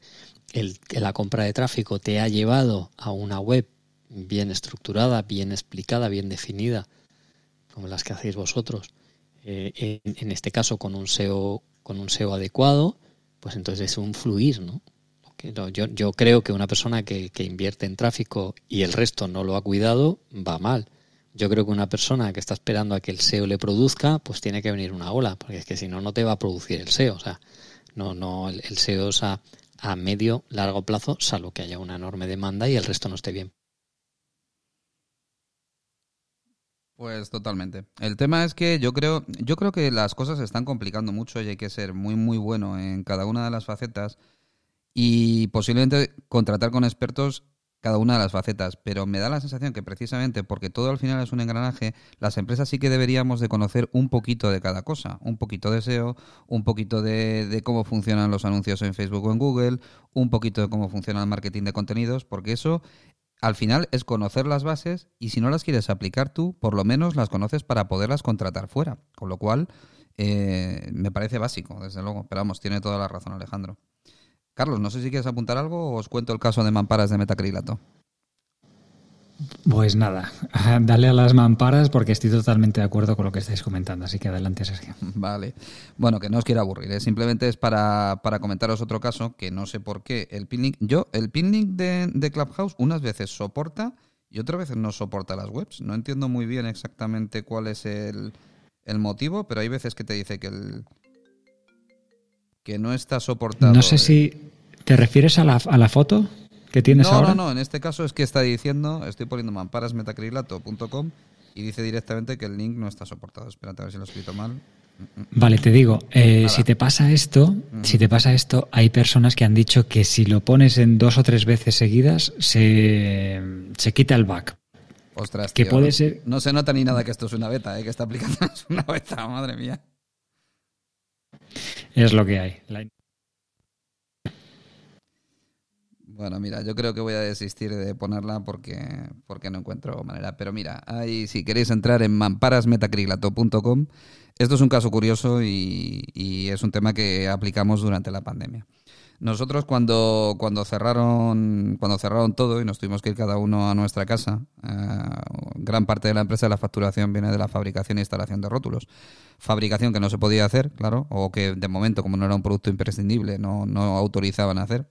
el, la compra de tráfico te ha llevado a una web bien estructurada, bien explicada, bien definida, como las que hacéis vosotros, eh, en, este caso con un SEO, con un SEO adecuado, pues entonces es un fluir, ¿no? Yo, creo que una persona que, que invierte en tráfico y el resto no lo ha cuidado, va mal. Yo creo que una persona que está esperando a que el SEO le produzca, pues tiene que venir una ola, porque es que si no, no te va a producir el SEO. O sea, no, no, el, SEO es a medio, largo plazo, salvo que haya una enorme demanda y el resto no esté bien. Pues totalmente. El tema es que yo creo, yo creo que las cosas se están complicando mucho y hay que ser muy muy bueno en cada una de las facetas y posiblemente contratar con expertos cada una de las facetas, pero me da la sensación que precisamente porque todo al final es un engranaje, las empresas sí que deberíamos de conocer un poquito de cada cosa, un poquito de SEO, un poquito de, de, cómo funcionan los anuncios en Facebook o en Google, un poquito de cómo funciona el marketing de contenidos, porque eso al final es conocer las bases y si no las quieres aplicar tú, por lo menos las conoces para poderlas contratar fuera, con lo cual eh, me parece básico, desde luego, pero vamos, tiene toda la razón Alejandro. Carlos, no sé si quieres apuntar algo o os cuento el caso de mamparas de metacrilato. Pues nada, dale a las mamparas porque estoy totalmente de acuerdo con lo que estáis comentando, así que adelante, Sergio. Vale. Bueno, que no os quiero aburrir, ¿eh? simplemente es para, para, comentaros otro caso que no sé por qué. El pinlink, yo, el pinlink de, de Clubhouse unas veces soporta y otras veces no soporta las webs. No entiendo muy bien exactamente cuál es el, el motivo, pero hay veces que te dice que el, que no está soportado. No sé si te refieres a la, a la foto que tienes no, ahora. No, no, en este caso es que está diciendo, estoy poniendo mamparasmetacrilato.com y dice directamente que el link no está soportado. Espérate a ver si lo he escrito mal. Vale, te digo, eh, si te pasa esto, si te pasa esto, hay personas que han dicho que si lo pones en dos o tres veces seguidas, se, se quita el bug. Ostras, que tío, puede no, ser... no se nota ni nada que esto es una beta, ¿eh? que esta aplicación es una beta, madre mía. Es lo que hay. La... Bueno, mira, yo creo que voy a desistir de ponerla porque, porque no encuentro manera. Pero mira, ahí si queréis entrar en mamparasmetacrilato.com, esto es un caso curioso y, y, es un tema que aplicamos durante la pandemia. Nosotros cuando, cuando cerraron cuando cerraron todo y nos tuvimos que ir cada uno a nuestra casa, eh, gran parte de la empresa de la facturación viene de la fabricación e instalación de rótulos. Fabricación que no se podía hacer, claro, o que de momento, como no era un producto imprescindible, no, no autorizaban a hacer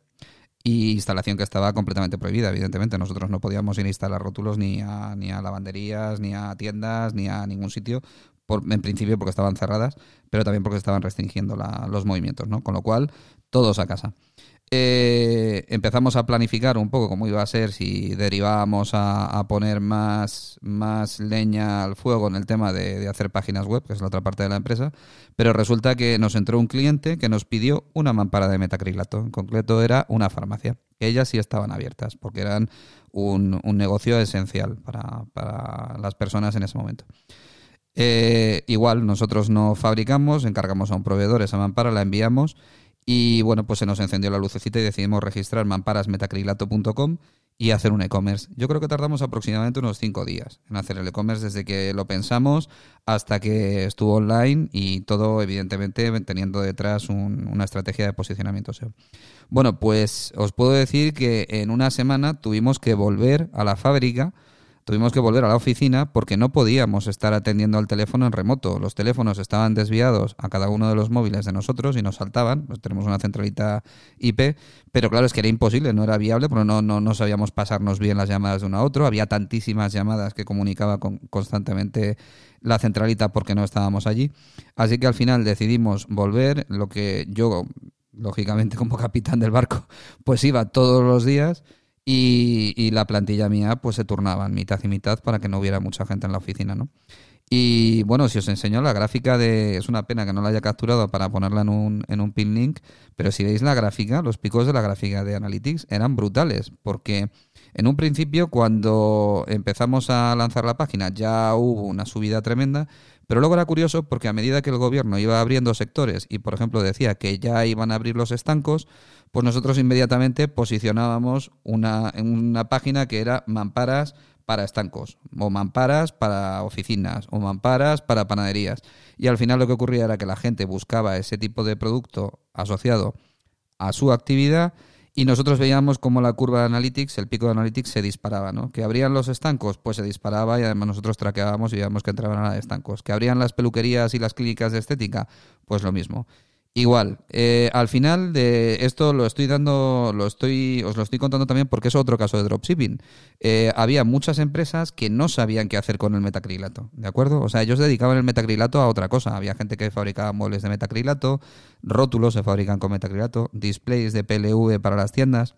y instalación que estaba completamente prohibida, evidentemente. Nosotros no podíamos ir a instalar rótulos ni a, ni a lavanderías, ni a tiendas, ni a ningún sitio, por, en principio porque estaban cerradas, pero también porque estaban restringiendo la, los movimientos, ¿no? Con lo cual, todos a casa. Eh, empezamos a planificar un poco cómo iba a ser si derivábamos a, poner más, más leña al fuego en el tema de, de, hacer páginas web, que es la otra parte de la empresa, pero resulta que nos entró un cliente que nos pidió una mampara de metacrilato. En concreto era una farmacia. Ellas sí estaban abiertas porque eran un, un negocio esencial para, para las personas en ese momento. Eh, igual, nosotros no fabricamos, encargamos a un proveedor esa mampara, la enviamos y bueno, pues se nos encendió la lucecita y decidimos registrar mamparasmetacrilato.com y hacer un e-commerce. Yo creo que tardamos aproximadamente unos cinco días en hacer el e-commerce desde que lo pensamos hasta que estuvo online y todo evidentemente teniendo detrás una estrategia de posicionamiento SEO. Bueno, pues os puedo decir que en una semana tuvimos que volver a la fábrica tuvimos que volver a la oficina porque no podíamos estar atendiendo al teléfono en remoto. Los teléfonos estaban desviados a cada uno de los móviles de nosotros y nos saltaban. Pues tenemos una centralita IP, pero claro, es que era imposible, no era viable porque no, no, no sabíamos pasarnos bien las llamadas de uno a otro. Había tantísimas llamadas que comunicaba con, constantemente la centralita porque no estábamos allí. Así que al final decidimos volver, lo que yo, lógicamente como capitán del barco, pues iba todos los días y, la plantilla mía pues se turnaban mitad y mitad para que no hubiera mucha gente en la oficina, ¿no? Y bueno, si os enseño la gráfica de... Es una pena que no la haya capturado para ponerla en un, en un pin link, pero si veis la gráfica, los picos de la gráfica de Analytics eran brutales, porque en un principio cuando empezamos a lanzar la página ya hubo una subida tremenda, pero luego era curioso porque a medida que el gobierno iba abriendo sectores y, por ejemplo, decía que ya iban a abrir los estancos, pues nosotros inmediatamente posicionábamos una, una página que era mamparas para estancos, o mamparas para oficinas, o mamparas para panaderías. Y al final lo que ocurría era que la gente buscaba ese tipo de producto asociado a su actividad y nosotros veíamos como la curva de Analytics, el pico de Analytics se disparaba, ¿no? Que abrían los estancos, pues se disparaba y además nosotros traqueábamos y veíamos que entraban a estancos. Que abrían las peluquerías y las clínicas de estética, pues lo mismo. Igual, eh, al final de esto lo estoy dando, lo estoy, os lo estoy contando también porque es otro caso de dropshipping. Eh, había muchas empresas que no sabían qué hacer con el metacrilato, ¿de acuerdo? O sea, ellos dedicaban el metacrilato a otra cosa. Había gente que fabricaba muebles de metacrilato, rótulos se fabrican con metacrilato, displays de PLV para las tiendas.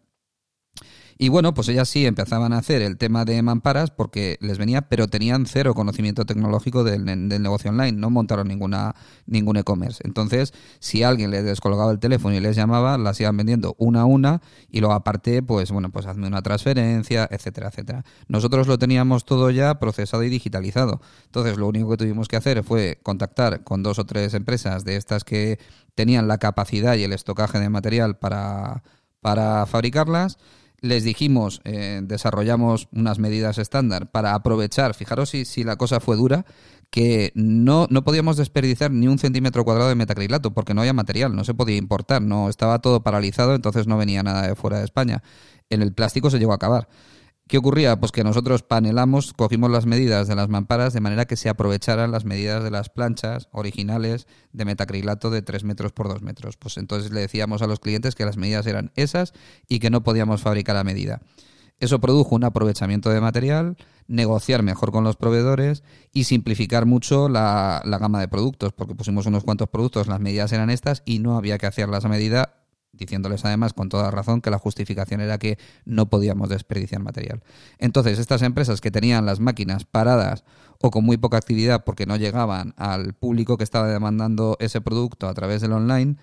Y bueno, pues ellas sí empezaban a hacer el tema de mamparas porque les venía, pero tenían cero conocimiento tecnológico del, negocio online, no montaron ninguna ningún e-commerce. Entonces, si alguien les descolgaba el teléfono y les llamaba, las iban vendiendo una a una y luego aparte, pues bueno, pues hazme una transferencia, etcétera, etcétera. Nosotros lo teníamos todo ya procesado y digitalizado. Entonces, lo único que tuvimos que hacer fue contactar con dos o tres empresas de estas que tenían la capacidad y el estocaje de material para, para fabricarlas les dijimos, eh, desarrollamos unas medidas estándar para aprovechar, fijaros si, si la cosa fue dura, que no, no podíamos desperdiciar ni un centímetro cuadrado de metacrilato porque no había material, no se podía importar, no estaba todo paralizado, entonces no venía nada de fuera de España. En el plástico se llegó a acabar. ¿Qué ocurría? Pues que nosotros panelamos, cogimos las medidas de las mamparas de manera que se aprovecharan las medidas de las planchas originales de metacrilato de 3 metros por 2 metros. Pues entonces le decíamos a los clientes que las medidas eran esas y que no podíamos fabricar a medida. Eso produjo un aprovechamiento de material, negociar mejor con los proveedores y simplificar mucho la, la gama de productos, porque pusimos unos cuantos productos, las medidas eran estas y no había que hacerlas a medida diciéndoles además con toda razón que la justificación era que no podíamos desperdiciar material. Entonces, estas empresas que tenían las máquinas paradas o con muy poca actividad porque no llegaban al público que estaba demandando ese producto a través del online,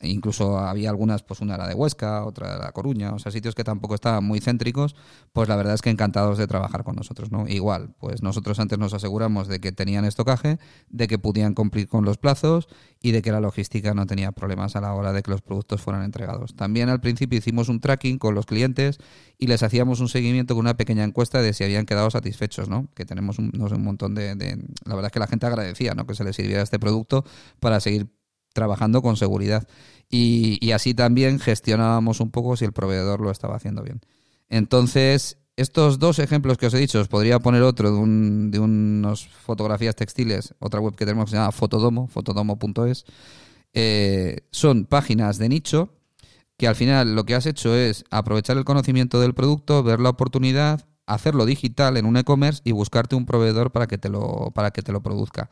incluso había algunas, pues una era de Huesca, otra de La Coruña, o sea, sitios que tampoco estaban muy céntricos, pues la verdad es que encantados de trabajar con nosotros, ¿no? Igual, pues nosotros antes nos aseguramos de que tenían estocaje, de que podían cumplir con los plazos y de que la logística no tenía problemas a la hora de que los productos fueran entregados. También al principio hicimos un tracking con los clientes y les hacíamos un seguimiento con una pequeña encuesta de si habían quedado satisfechos, ¿no? Que tenemos un, un montón de, de... La verdad es que la gente agradecía, ¿no? Que se les sirviera este producto para seguir trabajando con seguridad. Y, así también gestionábamos un poco si el proveedor lo estaba haciendo bien. Entonces, estos dos ejemplos que os he dicho, os podría poner otro de, un, de unas fotografías textiles, otra web que tenemos que se llama Fotodomo, fotodomo.es. Eh, son páginas de nicho que al final lo que has hecho es aprovechar el conocimiento del producto, ver la oportunidad, hacerlo digital en un e-commerce y buscarte un proveedor para que te lo, para que te lo produzca.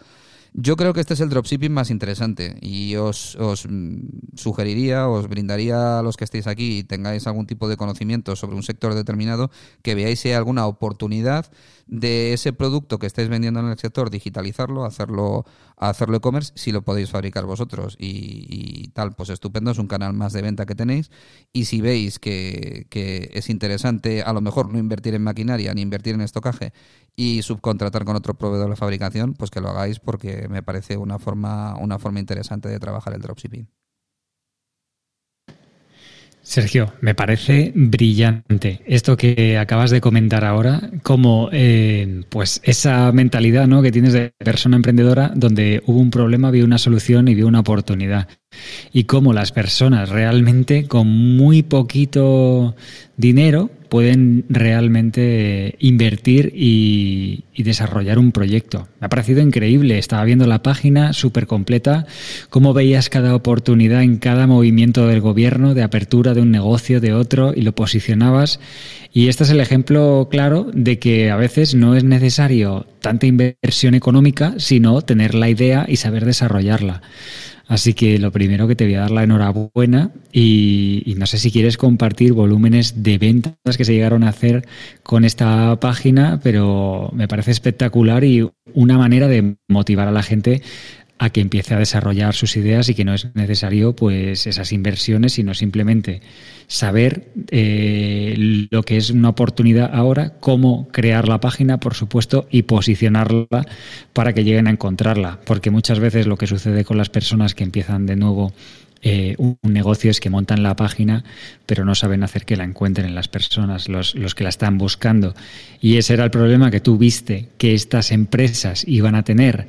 Yo creo que este es el dropshipping más interesante y os, os mm, sugeriría, os brindaría a los que estéis aquí y tengáis algún tipo de conocimiento sobre un sector determinado que veáis si hay alguna oportunidad de ese producto que estáis vendiendo en el sector, digitalizarlo, hacerlo hacerlo e-commerce si lo podéis fabricar vosotros y, tal, pues estupendo, es un canal más de venta que tenéis y si veis que, que es interesante a lo mejor no invertir en maquinaria ni invertir en estocaje y subcontratar con otro proveedor de fabricación, pues que lo hagáis porque me parece una forma, una forma interesante de trabajar el dropshipping. Sergio, me parece brillante esto que acabas de comentar ahora, como eh, pues esa mentalidad ¿no? que tienes de persona emprendedora, donde hubo un problema, vio una solución y vio una oportunidad. Y cómo las personas realmente con muy poquito dinero pueden realmente invertir y, desarrollar un proyecto. Me ha parecido increíble. Estaba viendo la página súper completa, cómo veías cada oportunidad en cada movimiento del gobierno de apertura de un negocio, de otro, y lo posicionabas. Y este es el ejemplo claro de que a veces no es necesario tanta inversión económica, sino tener la idea y saber desarrollarla. Así que lo primero que te voy a dar la enhorabuena y, no sé si quieres compartir volúmenes de ventas que se llegaron a hacer con esta página, pero me parece espectacular y una manera de motivar a la gente a que empiece a desarrollar sus ideas y que no es necesario pues esas inversiones, sino simplemente saber eh, lo que es una oportunidad ahora, cómo crear la página, por supuesto, y posicionarla para que lleguen a encontrarla. Porque muchas veces lo que sucede con las personas que empiezan de nuevo eh, un negocio es que montan la página, pero no saben hacer que la encuentren las personas, los, los, que la están buscando. Y ese era el problema que tú viste, que estas empresas iban a tener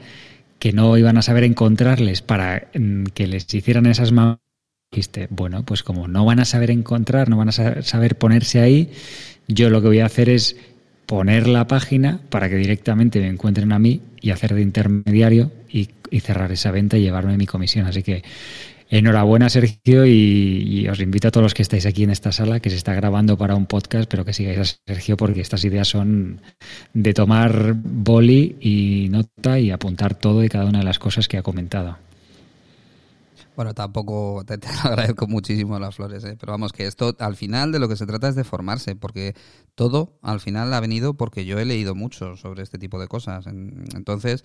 que no iban a saber encontrarles para mm, que les hicieran esas manos, dijiste, bueno, pues como no van a saber encontrar, no van a saber ponerse ahí, yo lo que voy a hacer es poner la página para que directamente me encuentren a mí y hacer de intermediario y, y cerrar esa venta y llevarme mi comisión. Así que Enhorabuena, Sergio, y, os invito a todos los que estáis aquí en esta sala, que se está grabando para un podcast, pero que sigáis a Sergio porque estas ideas son de tomar boli y nota y apuntar todo y cada una de las cosas que ha comentado. Bueno, tampoco te, agradezco muchísimo las flores, ¿eh? pero vamos, que esto al final de lo que se trata es de formarse, porque todo al final ha venido porque yo he leído mucho sobre este tipo de cosas. Entonces,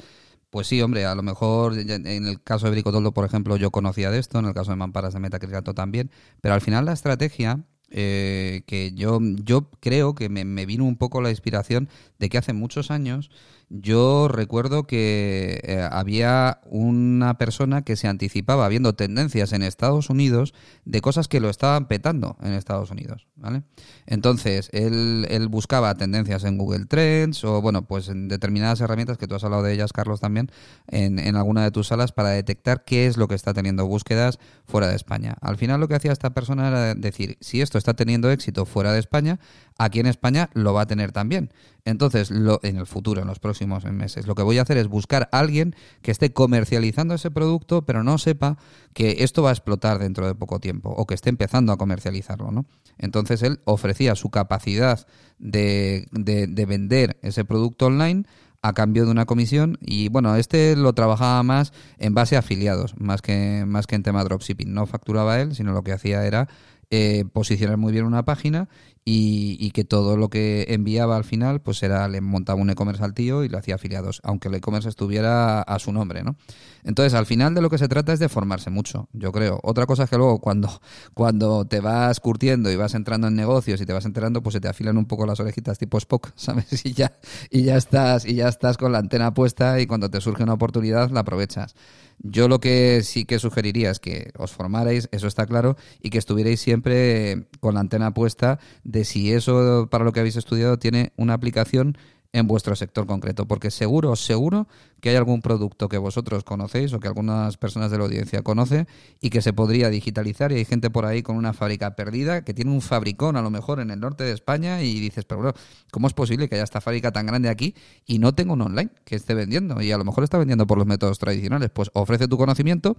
pues sí, hombre, a lo mejor en el caso de Bricotoldo, por ejemplo, yo conocía de esto, en el caso de Mamparas de Metacrilato también, pero al final la estrategia eh, que yo, yo creo que me, me, vino un poco la inspiración de que hace muchos años yo recuerdo que eh, había una persona que se anticipaba viendo tendencias en Estados Unidos de cosas que lo estaban petando en Estados Unidos, ¿vale? Entonces, él, él buscaba tendencias en Google Trends o, bueno, pues en determinadas herramientas que tú has hablado de ellas, Carlos, también, en, en alguna de tus salas para detectar qué es lo que está teniendo búsquedas fuera de España. Al final lo que hacía esta persona era decir, si esto está teniendo éxito fuera de España, aquí en España lo va a tener también. Entonces, lo, en el futuro, en los próximos meses, lo que voy a hacer es buscar a alguien que esté comercializando ese producto, pero no sepa que esto va a explotar dentro de poco tiempo o que esté empezando a comercializarlo, ¿no? Entonces, él ofrecía su capacidad de, de, vender ese producto online a cambio de una comisión y bueno, este lo trabajaba más en base a afiliados, más que, más que en tema dropshipping. No facturaba él, sino lo que hacía era eh, posicionar muy bien una página y, que todo lo que enviaba al final, pues era, le montaba un e-commerce al tío y lo hacía afiliados, aunque el e-commerce estuviera a su nombre, ¿no? Entonces, al final de lo que se trata es de formarse mucho, yo creo. Otra cosa es que luego cuando, cuando te vas curtiendo y vas entrando en negocios y te vas enterando, pues se te afilan un poco las orejitas tipo Spock, ¿sabes? Y ya, y ya estás, y ya estás con la antena puesta y cuando te surge una oportunidad la aprovechas. Yo lo que sí que sugeriría es que os formarais, eso está claro, y que estuvierais siempre con la antena puesta si eso para lo que habéis estudiado tiene una aplicación en vuestro sector concreto, porque seguro, seguro que hay algún producto que vosotros conocéis o que algunas personas de la audiencia conoce y que se podría digitalizar y hay gente por ahí con una fábrica perdida que tiene un fabricón a lo mejor en el norte de España y dices, pero bueno, ¿cómo es posible que haya esta fábrica tan grande aquí y no tengo un online que esté vendiendo? Y a lo mejor está vendiendo por los métodos tradicionales. Pues ofrece tu conocimiento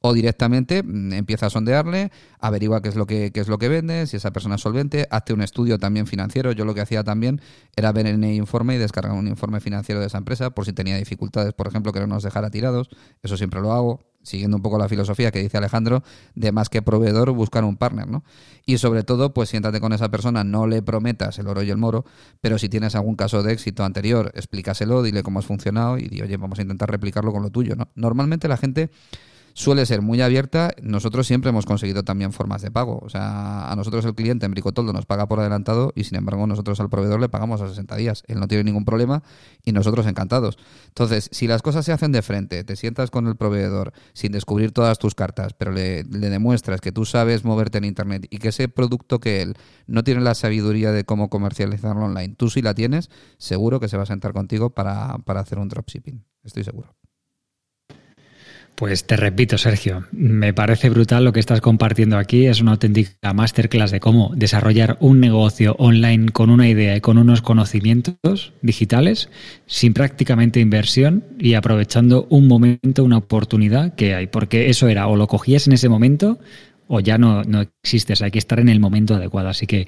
o directamente mm, empieza a sondearle, averigua qué es lo que qué es lo que vende, si esa persona es solvente, hazte un estudio también financiero. Yo lo que hacía también era ver en el informe y descargar un informe financiero de esa empresa por si tenía dificultades, por ejemplo, que no nos dejara tirados. Eso siempre lo hago, siguiendo un poco la filosofía que dice Alejandro, de más que proveedor buscar un partner, ¿no? Y sobre todo, pues siéntate con esa persona, no le prometas el oro y el moro, pero si tienes algún caso de éxito anterior, explícaselo, dile cómo has funcionado y di, oye, vamos a intentar replicarlo con lo tuyo, ¿no? Normalmente la gente suele ser muy abierta. Nosotros siempre hemos conseguido también formas de pago. O sea, a nosotros el cliente en Bricotoldo nos paga por adelantado y sin embargo nosotros al proveedor le pagamos a 60 días. Él no tiene ningún problema y nosotros encantados. Entonces, si las cosas se hacen de frente, te sientas con el proveedor sin descubrir todas tus cartas, pero le, le demuestras que tú sabes moverte en Internet y que ese producto que él no tiene la sabiduría de cómo comercializarlo online, tú sí la tienes, seguro que se va a sentar contigo para, para hacer un dropshipping. Estoy seguro. Pues te repito, Sergio, me parece brutal lo que estás compartiendo aquí. Es una auténtica masterclass de cómo desarrollar un negocio online con una idea y con unos conocimientos digitales sin prácticamente inversión y aprovechando un momento, una oportunidad que hay. Porque eso era, o lo cogías en ese momento o ya no, no existes, hay que estar en el momento adecuado. Así que,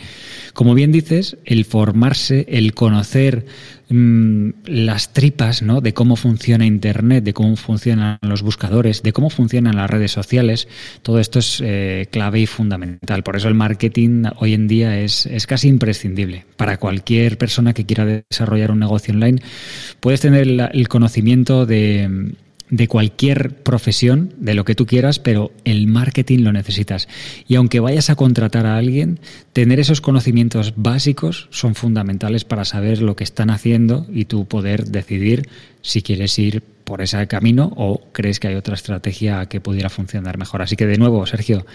como bien dices, el formarse, el conocer mm, las tripas ¿no? de cómo funciona Internet, de cómo funcionan los buscadores, de cómo funcionan las redes sociales, todo esto es eh, clave y fundamental. Por eso el marketing hoy en día es, es casi imprescindible. Para cualquier persona que quiera desarrollar un negocio online, puedes tener el conocimiento de de cualquier profesión, de lo que tú quieras, pero el marketing lo necesitas. Y aunque vayas a contratar a alguien, tener esos conocimientos básicos son fundamentales para saber lo que están haciendo y tú poder decidir si quieres ir por ese camino o crees que hay otra estrategia que pudiera funcionar mejor. Así que de nuevo, Sergio,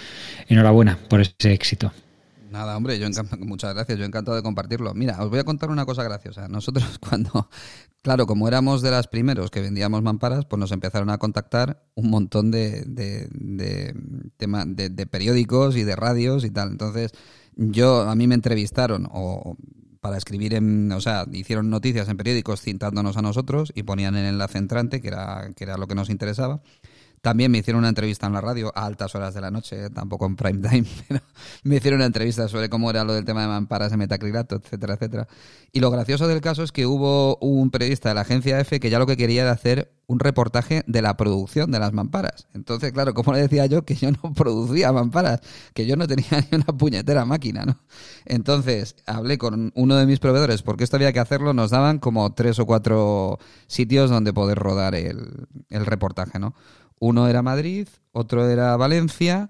enhorabuena por ese éxito. Nada, hombre, yo encantado, muchas gracias, yo encantado de compartirlo. Mira, os voy a contar una cosa graciosa. Nosotros cuando, claro, como éramos de las primeros que vendíamos mamparas, pues nos empezaron a contactar un montón de, de, de, de, periódicos y de radios y tal. Entonces, yo, a mí me entrevistaron o para escribir en, o sea, hicieron noticias en periódicos citándonos a nosotros y ponían el enlace entrante, que era, que era lo que nos interesaba. También me hicieron una entrevista en la radio a altas horas de la noche, tampoco en prime time, pero me hicieron una entrevista sobre cómo era lo del tema de mamparas de metacrilato, etcétera, etcétera. Y lo gracioso del caso es que hubo un periodista de la agencia F que ya lo que quería era hacer un reportaje de la producción de las mamparas. Entonces, claro, como le decía yo que yo no producía mamparas, que yo no tenía ni una puñetera máquina, ¿no? Entonces, hablé con uno de mis proveedores, porque esto había que hacerlo, nos daban como tres o cuatro sitios donde poder rodar el, el reportaje, ¿no? Uno era Madrid, otro era Valencia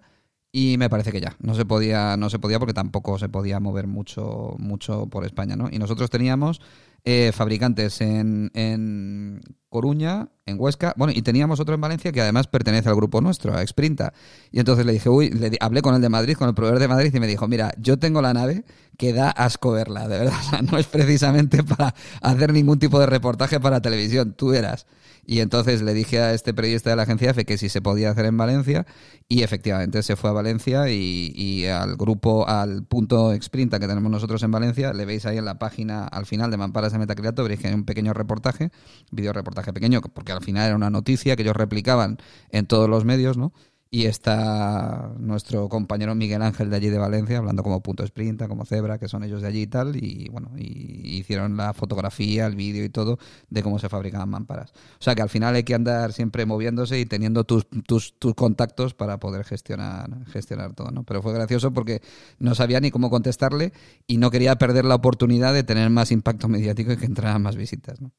y me parece que ya no se podía no se podía porque tampoco se podía mover mucho mucho por España, ¿no? Y nosotros teníamos eh, fabricantes en, en Coruña, en Huesca, bueno, y teníamos otro en Valencia que además pertenece al grupo nuestro, a Exprinta. Y entonces le dije, uy, le hablé con el de Madrid, con el proveedor de Madrid, y me dijo, mira, yo tengo la nave que da asco verla, de verdad, no es precisamente para hacer ningún tipo de reportaje para televisión, tú eras. Y entonces le dije a este periodista de la agencia F que si se podía hacer en Valencia y efectivamente se fue a Valencia y, al grupo, al punto Exprinta que tenemos nosotros en Valencia, le veis ahí en la página al final de Mamparas de Metacrilato, veréis que hay un pequeño reportaje, video reportaje pequeño, porque al final era una noticia que ellos replicaban en todos los medios, ¿no? Y está nuestro compañero Miguel Ángel de allí de Valencia, hablando como punto sprinta, como cebra, que son ellos de allí y tal. Y bueno, y hicieron la fotografía, el vídeo y todo de cómo se fabricaban mamparas. O sea que al final hay que andar siempre moviéndose y teniendo tus, tus, tus contactos para poder gestionar, gestionar todo, ¿no? Pero fue gracioso porque no sabía ni cómo contestarle y no quería perder la oportunidad de tener más impacto mediático y que entraran más visitas, ¿no?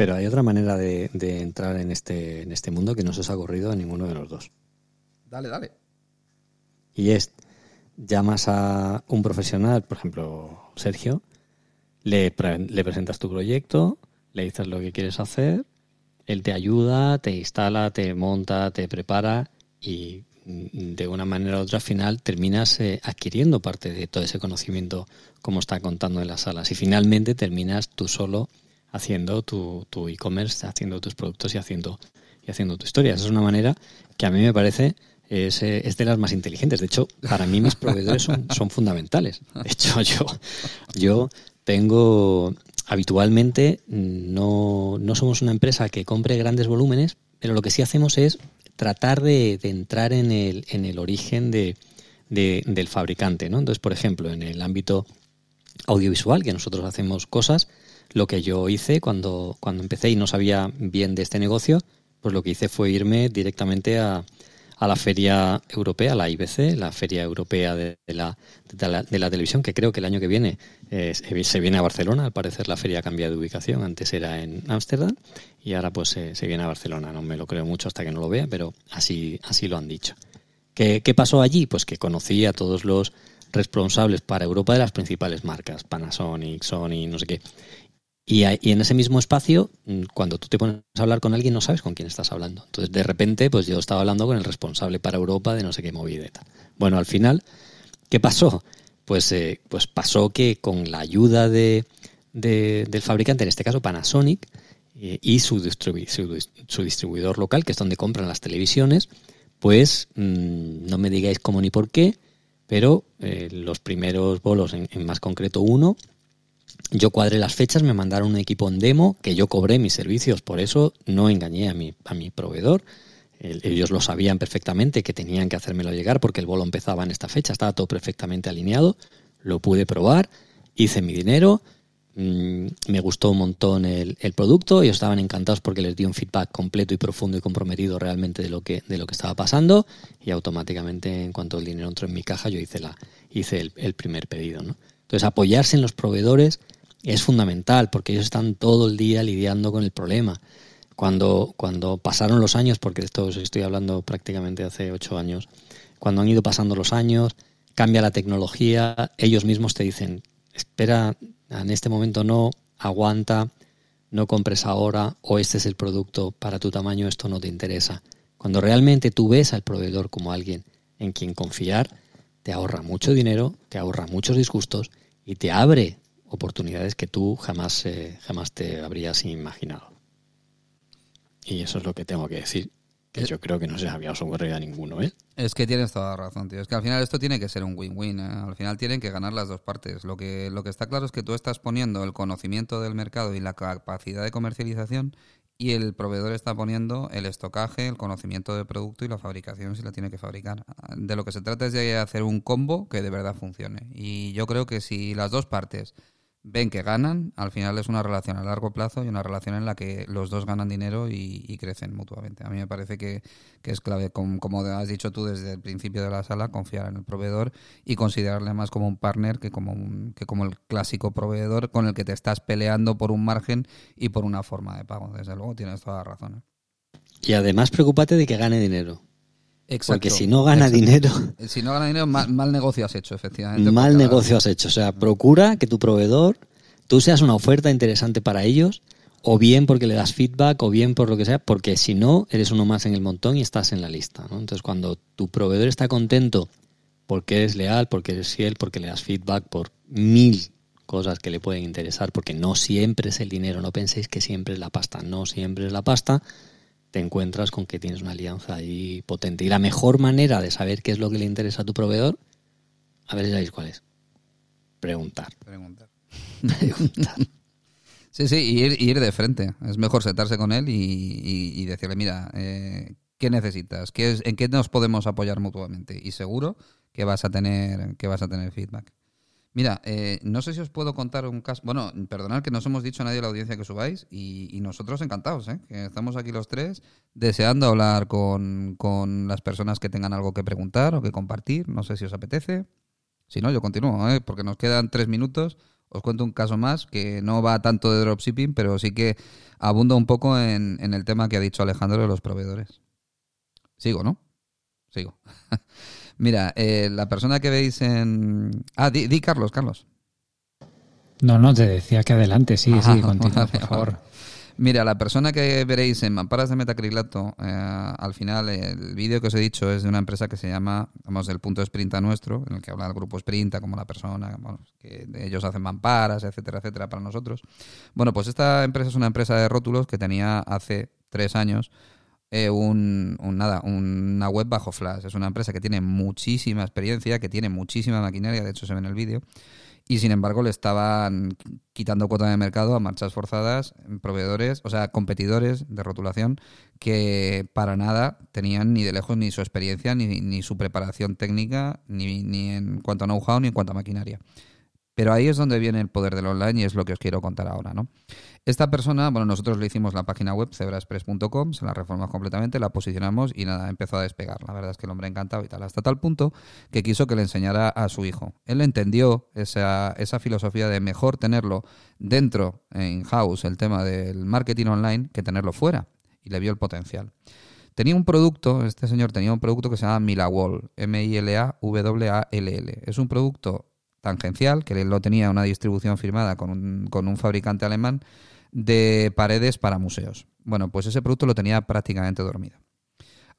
Pero hay otra manera de, entrar en este, en este mundo que no se os ha ocurrido a ninguno de los dos. Dale, dale. Y es, llamas a un profesional, por ejemplo, Sergio, le, le presentas tu proyecto, le dices lo que quieres hacer, él te ayuda, te instala, te monta, te prepara y mm, de una manera u otra al final terminas eh, adquiriendo parte de todo ese conocimiento como está contando en las salas y finalmente terminas tú solo haciendo tu, tu e-commerce, haciendo tus productos y haciendo, y haciendo tu historia. Esa es una manera que a mí me parece es, es, de las más inteligentes. De hecho, para mí mis proveedores son, son fundamentales. De hecho, yo, yo tengo habitualmente, no, no somos una empresa que compre grandes volúmenes, pero lo que sí hacemos es tratar de, de entrar en el, en el origen de, de, del fabricante. ¿no? Entonces, por ejemplo, en el ámbito audiovisual, que nosotros hacemos cosas, lo que yo hice cuando, cuando empecé y no sabía bien de este negocio, pues lo que hice fue irme directamente a, a la feria europea, la IBC, la feria europea de, la, de, la, televisión, que creo que el año que viene eh, se viene a Barcelona. Al parecer la feria ha cambiado de ubicación. Antes era en Ámsterdam y ahora pues se viene a Barcelona. No me lo creo mucho hasta que no lo vea, pero así, así lo han dicho. ¿Qué, ¿Qué pasó allí? Pues que conocí a todos los responsables para Europa de las principales marcas, Panasonic, Sony, no sé qué. Y, en ese mismo espacio, mm, cuando tú te pones a hablar con alguien, no sabes con quién estás hablando. Entonces, de repente, pues yo estaba hablando con el responsable para Europa de no sé qué movideta. Bueno, al final, ¿qué pasó? Pues, eh, pues pasó que con la ayuda de, del fabricante, en este caso Panasonic, eh, y su, su, distribuidor local, que es donde compran las televisiones, pues mm, no me digáis cómo ni por qué, pero eh, los primeros bolos, en, más concreto uno, yo cuadré las fechas, me mandaron un equipo en demo, que yo cobré mis servicios, por eso no engañé a mi, a mi proveedor. ellos lo sabían perfectamente que tenían que hacérmelo llegar porque el bolo empezaba en esta fecha, estaba todo perfectamente alineado, lo pude probar, hice mi dinero, mm, me gustó un montón el, el, producto, ellos estaban encantados porque les di un feedback completo y profundo y comprometido realmente de lo que, de lo que estaba pasando y automáticamente en cuanto el dinero entró en mi caja yo hice, la, hice el, el primer pedido. ¿no? Entonces apoyarse en los proveedores es fundamental porque ellos están todo el día lidiando con el problema. Cuando, cuando pasaron los años, porque esto estoy hablando prácticamente hace ocho años, cuando han ido pasando los años, cambia la tecnología, ellos mismos te dicen, espera, en este momento no, aguanta, no compres ahora, o este es el producto para tu tamaño, esto no te interesa. Cuando realmente tú ves al proveedor como alguien en quien confiar, te ahorra mucho dinero, te ahorra muchos disgustos y te abre oportunidades que tú jamás, eh, jamás te habrías imaginado. Y eso es lo que tengo que decir, que eh, yo creo que no se había ocurrido a ninguno, ¿eh? Es que tienes toda la razón, tío. Es que al final esto tiene que ser un win-win. ¿eh? Al final tienen que ganar las dos partes. Lo que, lo que está claro es que tú estás poniendo el conocimiento del mercado y la capacidad de comercialización y el proveedor está poniendo el estocaje, el conocimiento del producto y la fabricación si la tiene que fabricar. De lo que se trata es de hacer un combo que de verdad funcione. Y yo creo que si las dos partes ven que ganan, al final es una relación a largo plazo y una relación en la que los dos ganan dinero y, crecen mutuamente. A mí me parece que, es clave, como, has dicho tú desde el principio de la sala, confiar en el proveedor y considerarle más como un partner que como, que como el clásico proveedor con el que te estás peleando por un margen y por una forma de pago. Desde luego tienes toda la razón. ¿eh? Y además preocúpate de que gane dinero. Porque si no gana dinero. Si no gana dinero, mal, negocio has hecho, efectivamente. Mal negocio has hecho. O sea, procura que tu proveedor, tú seas una oferta interesante para ellos, o bien porque le das feedback, o bien por lo que sea, porque si no, eres uno más en el montón y estás en la lista. Entonces, cuando tu proveedor está contento porque eres leal, porque eres fiel, porque le das feedback por mil cosas que le pueden interesar, porque no siempre es el dinero, no penséis que siempre es la pasta, no siempre es la pasta te encuentras con que tienes una alianza ahí potente. Y la mejor manera de saber qué es lo que le interesa a tu proveedor, a ver si sabéis cuál es. Preguntar. Preguntar. Preguntar. Sí, sí, ir, ir de frente. Es mejor sentarse con él y, decirle, mira, eh, ¿qué necesitas? ¿Qué es, ¿En qué nos podemos apoyar mutuamente? Y seguro que vas a tener, que vas a tener feedback. Mira, eh, no sé si os puedo contar un caso. Bueno, perdonad que no os hemos dicho a nadie de la audiencia que subáis y, nosotros encantados, ¿eh? que estamos aquí los tres deseando hablar con, las personas que tengan algo que preguntar o que compartir. No sé si os apetece. Si no, yo continúo, ¿eh? porque nos quedan tres minutos. Os cuento un caso más que no va tanto de dropshipping, pero sí que abunda un poco en el tema que ha dicho Alejandro de los proveedores. Sigo, ¿no? Sigo. Mira, eh, la persona que veis en... Ah, di, Carlos, Carlos. No, no, te decía que adelante, sí, sí, continúa, por favor. Mira, la persona que veréis en Mamparas de Metacrilato, eh, al final el vídeo que os he dicho es de una empresa que se llama, vamos, el punto Sprinta nuestro, en el que habla el grupo Sprinta como la persona, que ellos hacen mamparas, etcétera, etcétera, para nosotros. Bueno, pues esta empresa es una empresa de rótulos que tenía hace tres años eh, un, nada, una web bajo Flash. Es una empresa que tiene muchísima experiencia, que tiene muchísima maquinaria, de hecho se ve en el vídeo, y sin embargo le estaban quitando cuota de mercado a marchas forzadas, proveedores, o sea, competidores de rotulación que para nada tenían ni de lejos ni su experiencia, ni, ni su preparación técnica, ni, ni en cuanto a know-how, ni en cuanto a maquinaria. Pero ahí es donde viene el poder del online y es lo que os quiero contar ahora, ¿no? Esta persona, bueno, nosotros le hicimos la página web cebraexpress.com, se la reformamos completamente, la posicionamos y nada, empezó a despegar. La verdad es que el hombre encantado y tal, hasta tal punto que quiso que le enseñara a su hijo. Él entendió esa, esa filosofía de mejor tenerlo dentro, en house, el tema del marketing online, que tenerlo fuera. Y le vio el potencial. Tenía un producto, este señor tenía un producto que se llama Milawall, M-I-L-A-W-A-L-L. Es un producto tangencial, que lo tenía una distribución firmada con un, con un fabricante alemán de paredes para museos. Bueno, pues ese producto lo tenía prácticamente dormido.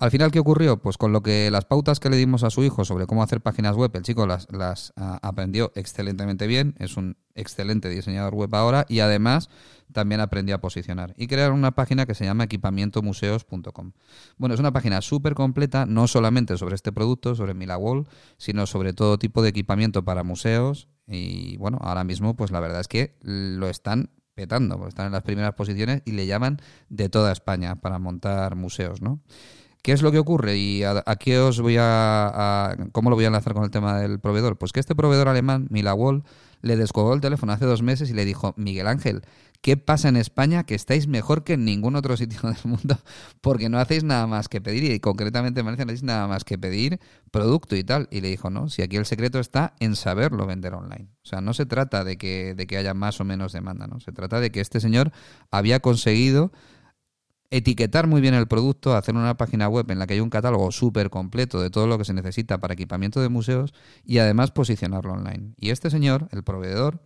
Al final, ¿qué ocurrió? Pues con lo que las pautas que le dimos a su hijo sobre cómo hacer páginas web, el chico las, las ah, aprendió excelentemente bien, es un excelente diseñador web ahora y además también aprendió a posicionar y crear una página que se llama equipamientomuseos.com. Bueno, es una página súper completa, no solamente sobre este producto, sobre Milawall, sino sobre todo tipo de equipamiento para museos y bueno, ahora mismo pues la verdad es que lo están petando, están en las primeras posiciones y le llaman de toda España para montar museos, ¿no? ¿Qué es lo que ocurre? Y aquí os voy a, ¿Cómo lo voy a enlazar con el tema del proveedor? Pues que este proveedor alemán, Milawall, le descolgó el teléfono hace dos meses y le dijo, Miguel Ángel, ¿qué pasa en España que estáis mejor que en ningún otro sitio del mundo? Porque no hacéis nada más que pedir, y concretamente en Valencia no hacéis nada más que pedir producto y tal. Y le dijo, no, si aquí el secreto está en saberlo vender online. O sea, no se trata de que, de que haya más o menos demanda, ¿no? Se trata de que este señor había conseguido etiquetar muy bien el producto, hacer una página web en la que hay un catálogo súper completo de todo lo que se necesita para equipamiento de museos y además posicionarlo online. Y este señor, el proveedor,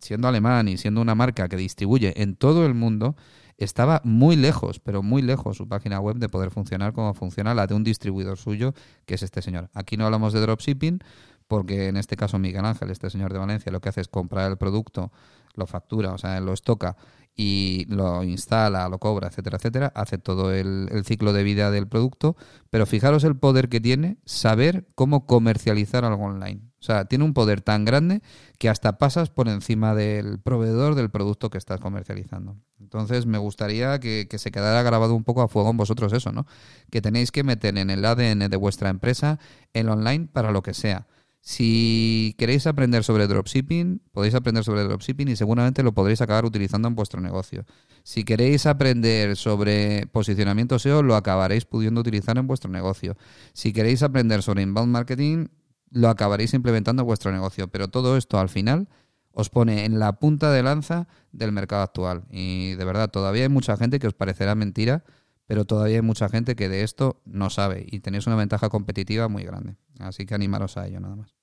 siendo alemán y siendo una marca que distribuye en todo el mundo, estaba muy lejos, pero muy lejos su página web de poder funcionar como funciona la de un distribuidor suyo, que es este señor. Aquí no hablamos de dropshipping, porque en este caso Miguel Ángel, este señor de Valencia, lo que hace es comprar el producto, lo factura, o sea, lo estoca y lo instala, lo cobra, etcétera, etcétera, hace todo el, ciclo de vida del producto, pero fijaros el poder que tiene saber cómo comercializar algo online. O sea, tiene un poder tan grande que hasta pasas por encima del proveedor del producto que estás comercializando. Entonces, me gustaría que, que se quedara grabado un poco a fuego en vosotros eso, ¿no? Que tenéis que meter en el ADN de vuestra empresa el online para lo que sea si queréis aprender sobre dropshipping, podéis aprender sobre dropshipping y seguramente lo podréis acabar utilizando en vuestro negocio. Si queréis aprender sobre posicionamiento SEO, lo acabaréis pudiendo utilizar en vuestro negocio. Si queréis aprender sobre inbound marketing, lo acabaréis implementando en vuestro negocio. Pero todo esto al final os pone en la punta de lanza del mercado actual. Y de verdad, todavía hay mucha gente que os parecerá mentira, pero todavía hay mucha gente que de esto no sabe y tenéis una ventaja competitiva muy grande. Así que animaros a ello nada más.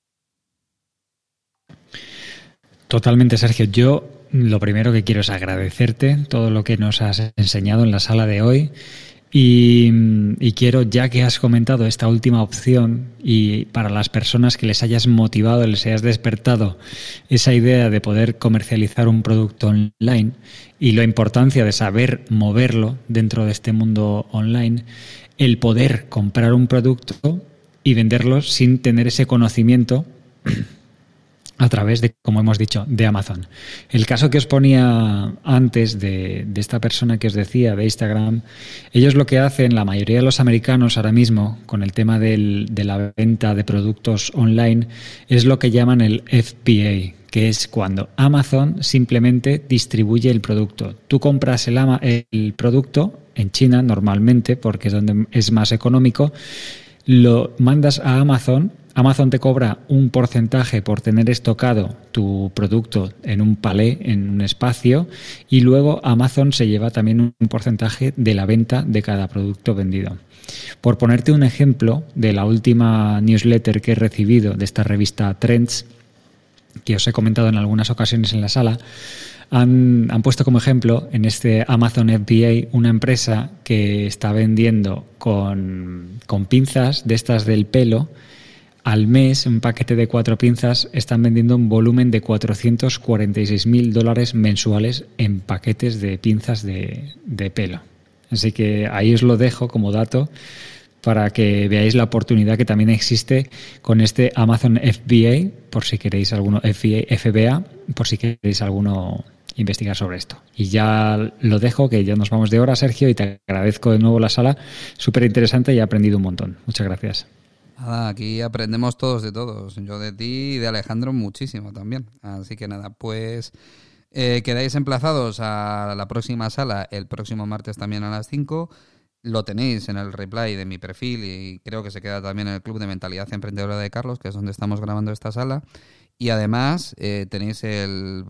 Totalmente, Sergio. Yo lo primero que quiero es agradecerte todo lo que nos has enseñado en la sala de hoy. Y, quiero, ya que has comentado esta última opción y para las personas que les hayas motivado, les hayas despertado esa idea de poder comercializar un producto online y la importancia de saber moverlo dentro de este mundo online, el poder comprar un producto y venderlo sin tener ese conocimiento a través de, como hemos dicho, de Amazon. El caso que os ponía antes de, esta persona que os decía de Instagram, ellos lo que hacen, la mayoría de los americanos ahora mismo, con el tema de la venta de productos online, es lo que llaman el FBA, que es cuando Amazon simplemente distribuye el producto. Tú compras el, el producto en China normalmente, porque es donde es más económico, lo mandas a Amazon Amazon te cobra un porcentaje por tener estocado tu producto en un palé, en un espacio, y luego Amazon se lleva también un porcentaje de la venta de cada producto vendido. Por ponerte un ejemplo de la última newsletter que he recibido de esta revista Trends, que os he comentado en algunas ocasiones en la sala, han, puesto como ejemplo en este Amazon FBA una empresa que está vendiendo con, con pinzas de estas del pelo al mes, un paquete de cuatro pinzas están vendiendo un volumen de 446 mil dólares mensuales en paquetes de pinzas de, pelo. Así que ahí os lo dejo como dato para que veáis la oportunidad que también existe con este Amazon FBA, por si queréis alguno, FBA, por si queréis alguno investigar sobre esto. Y ya lo dejo, que ya nos vamos de hora, Sergio, y te agradezco de nuevo la sala. Súper interesante y he aprendido un montón. Muchas gracias. Nada, aquí aprendemos todos de todos. Yo de ti y de Alejandro muchísimo también. Así que nada, pues eh, quedáis emplazados a la próxima sala el próximo martes también a las 5. Lo tenéis en el replay de mi perfil y creo que se queda también en el Club de Mentalidad Emprendedora de Carlos, que es donde estamos grabando esta sala. Y además eh, tenéis el,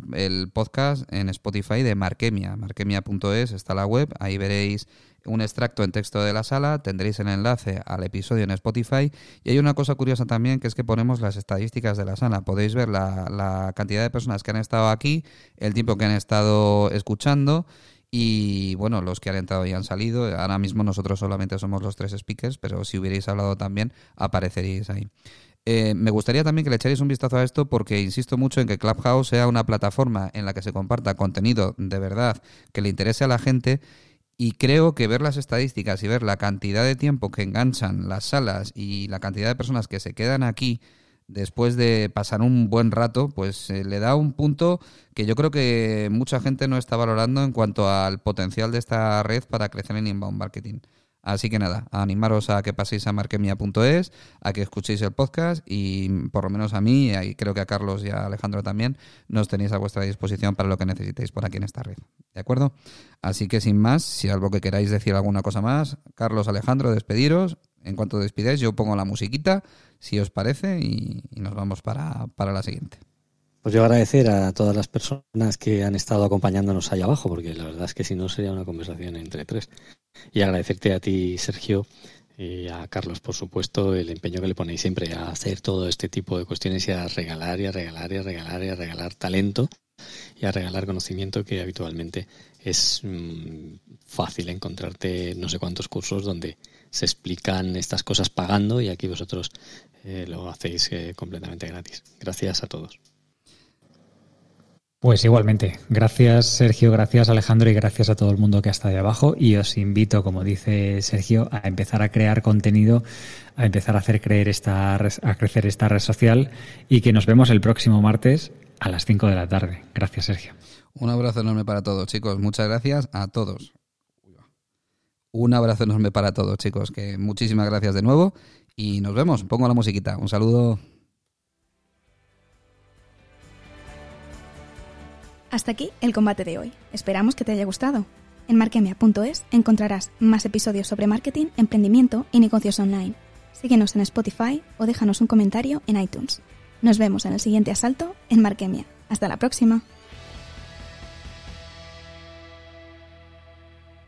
podcast en Spotify de Marquemia, marquemia.es, está la web, ahí veréis un extracto en texto de la sala, tendréis el enlace al episodio en Spotify y hay una cosa curiosa también que es que ponemos las estadísticas de la sala. Podéis ver la, la cantidad de personas que han estado aquí, el tiempo que han estado escuchando y bueno, los que han entrado y han salido. Ahora mismo nosotros solamente somos los tres speakers, pero si hubierais hablado también apareceríais ahí. Eh, me gustaría también que le echarais un vistazo a esto porque insisto mucho en que Clubhouse sea una plataforma en la que se comparta contenido de verdad que le interese a la gente y creo que ver las estadísticas y ver la cantidad de tiempo que enganchan las salas y la cantidad de personas que se quedan aquí después de pasar un buen rato, pues eh, le da un punto que yo creo que mucha gente no está valorando en cuanto al potencial de esta red para crecer en inbound marketing. Así que nada, animaros a que paséis a marquemia.es, a que escuchéis el podcast y por lo menos a mí, y creo que a Carlos y a Alejandro también, nos tenéis a vuestra disposición para lo que necesitéis por aquí en esta red. ¿De acuerdo? Así que sin más, si algo que queráis decir alguna cosa más, Carlos, Alejandro, despediros. En cuanto despidáis, yo pongo la musiquita, si os parece, y, nos vamos para, para la siguiente. Pues yo agradecer a todas las personas que han estado acompañándonos ahí abajo, porque la verdad es que si no sería una conversación entre tres. Y agradecerte a ti, Sergio, y a Carlos, por supuesto, el empeño que le ponéis siempre a hacer todo este tipo de cuestiones y a regalar y a regalar y a regalar y a regalar talento y a regalar conocimiento que habitualmente es mm, fácil encontrarte no sé cuántos cursos donde se explican estas cosas pagando y aquí vosotros eh, lo hacéis eh, completamente gratis. Gracias a todos. Pues igualmente, gracias Sergio, gracias Alejandro y gracias a todo el mundo que ha estado ahí abajo y os invito, como dice Sergio, a empezar a crear contenido, a empezar a hacer creer esta, a crecer esta red social y que nos vemos el próximo martes a las 5 de la tarde. Gracias Sergio. Un abrazo enorme para todos chicos, muchas gracias a todos. Un abrazo enorme para todos chicos, que muchísimas gracias de nuevo y nos vemos. Pongo la musiquita. Un saludo. Hasta aquí el combate de hoy. Esperamos que te haya gustado. En marquemia.es encontrarás más episodios sobre marketing, emprendimiento y negocios online. Síguenos en Spotify o déjanos un comentario en iTunes. Nos vemos en el siguiente asalto en Marquemia. Hasta la próxima.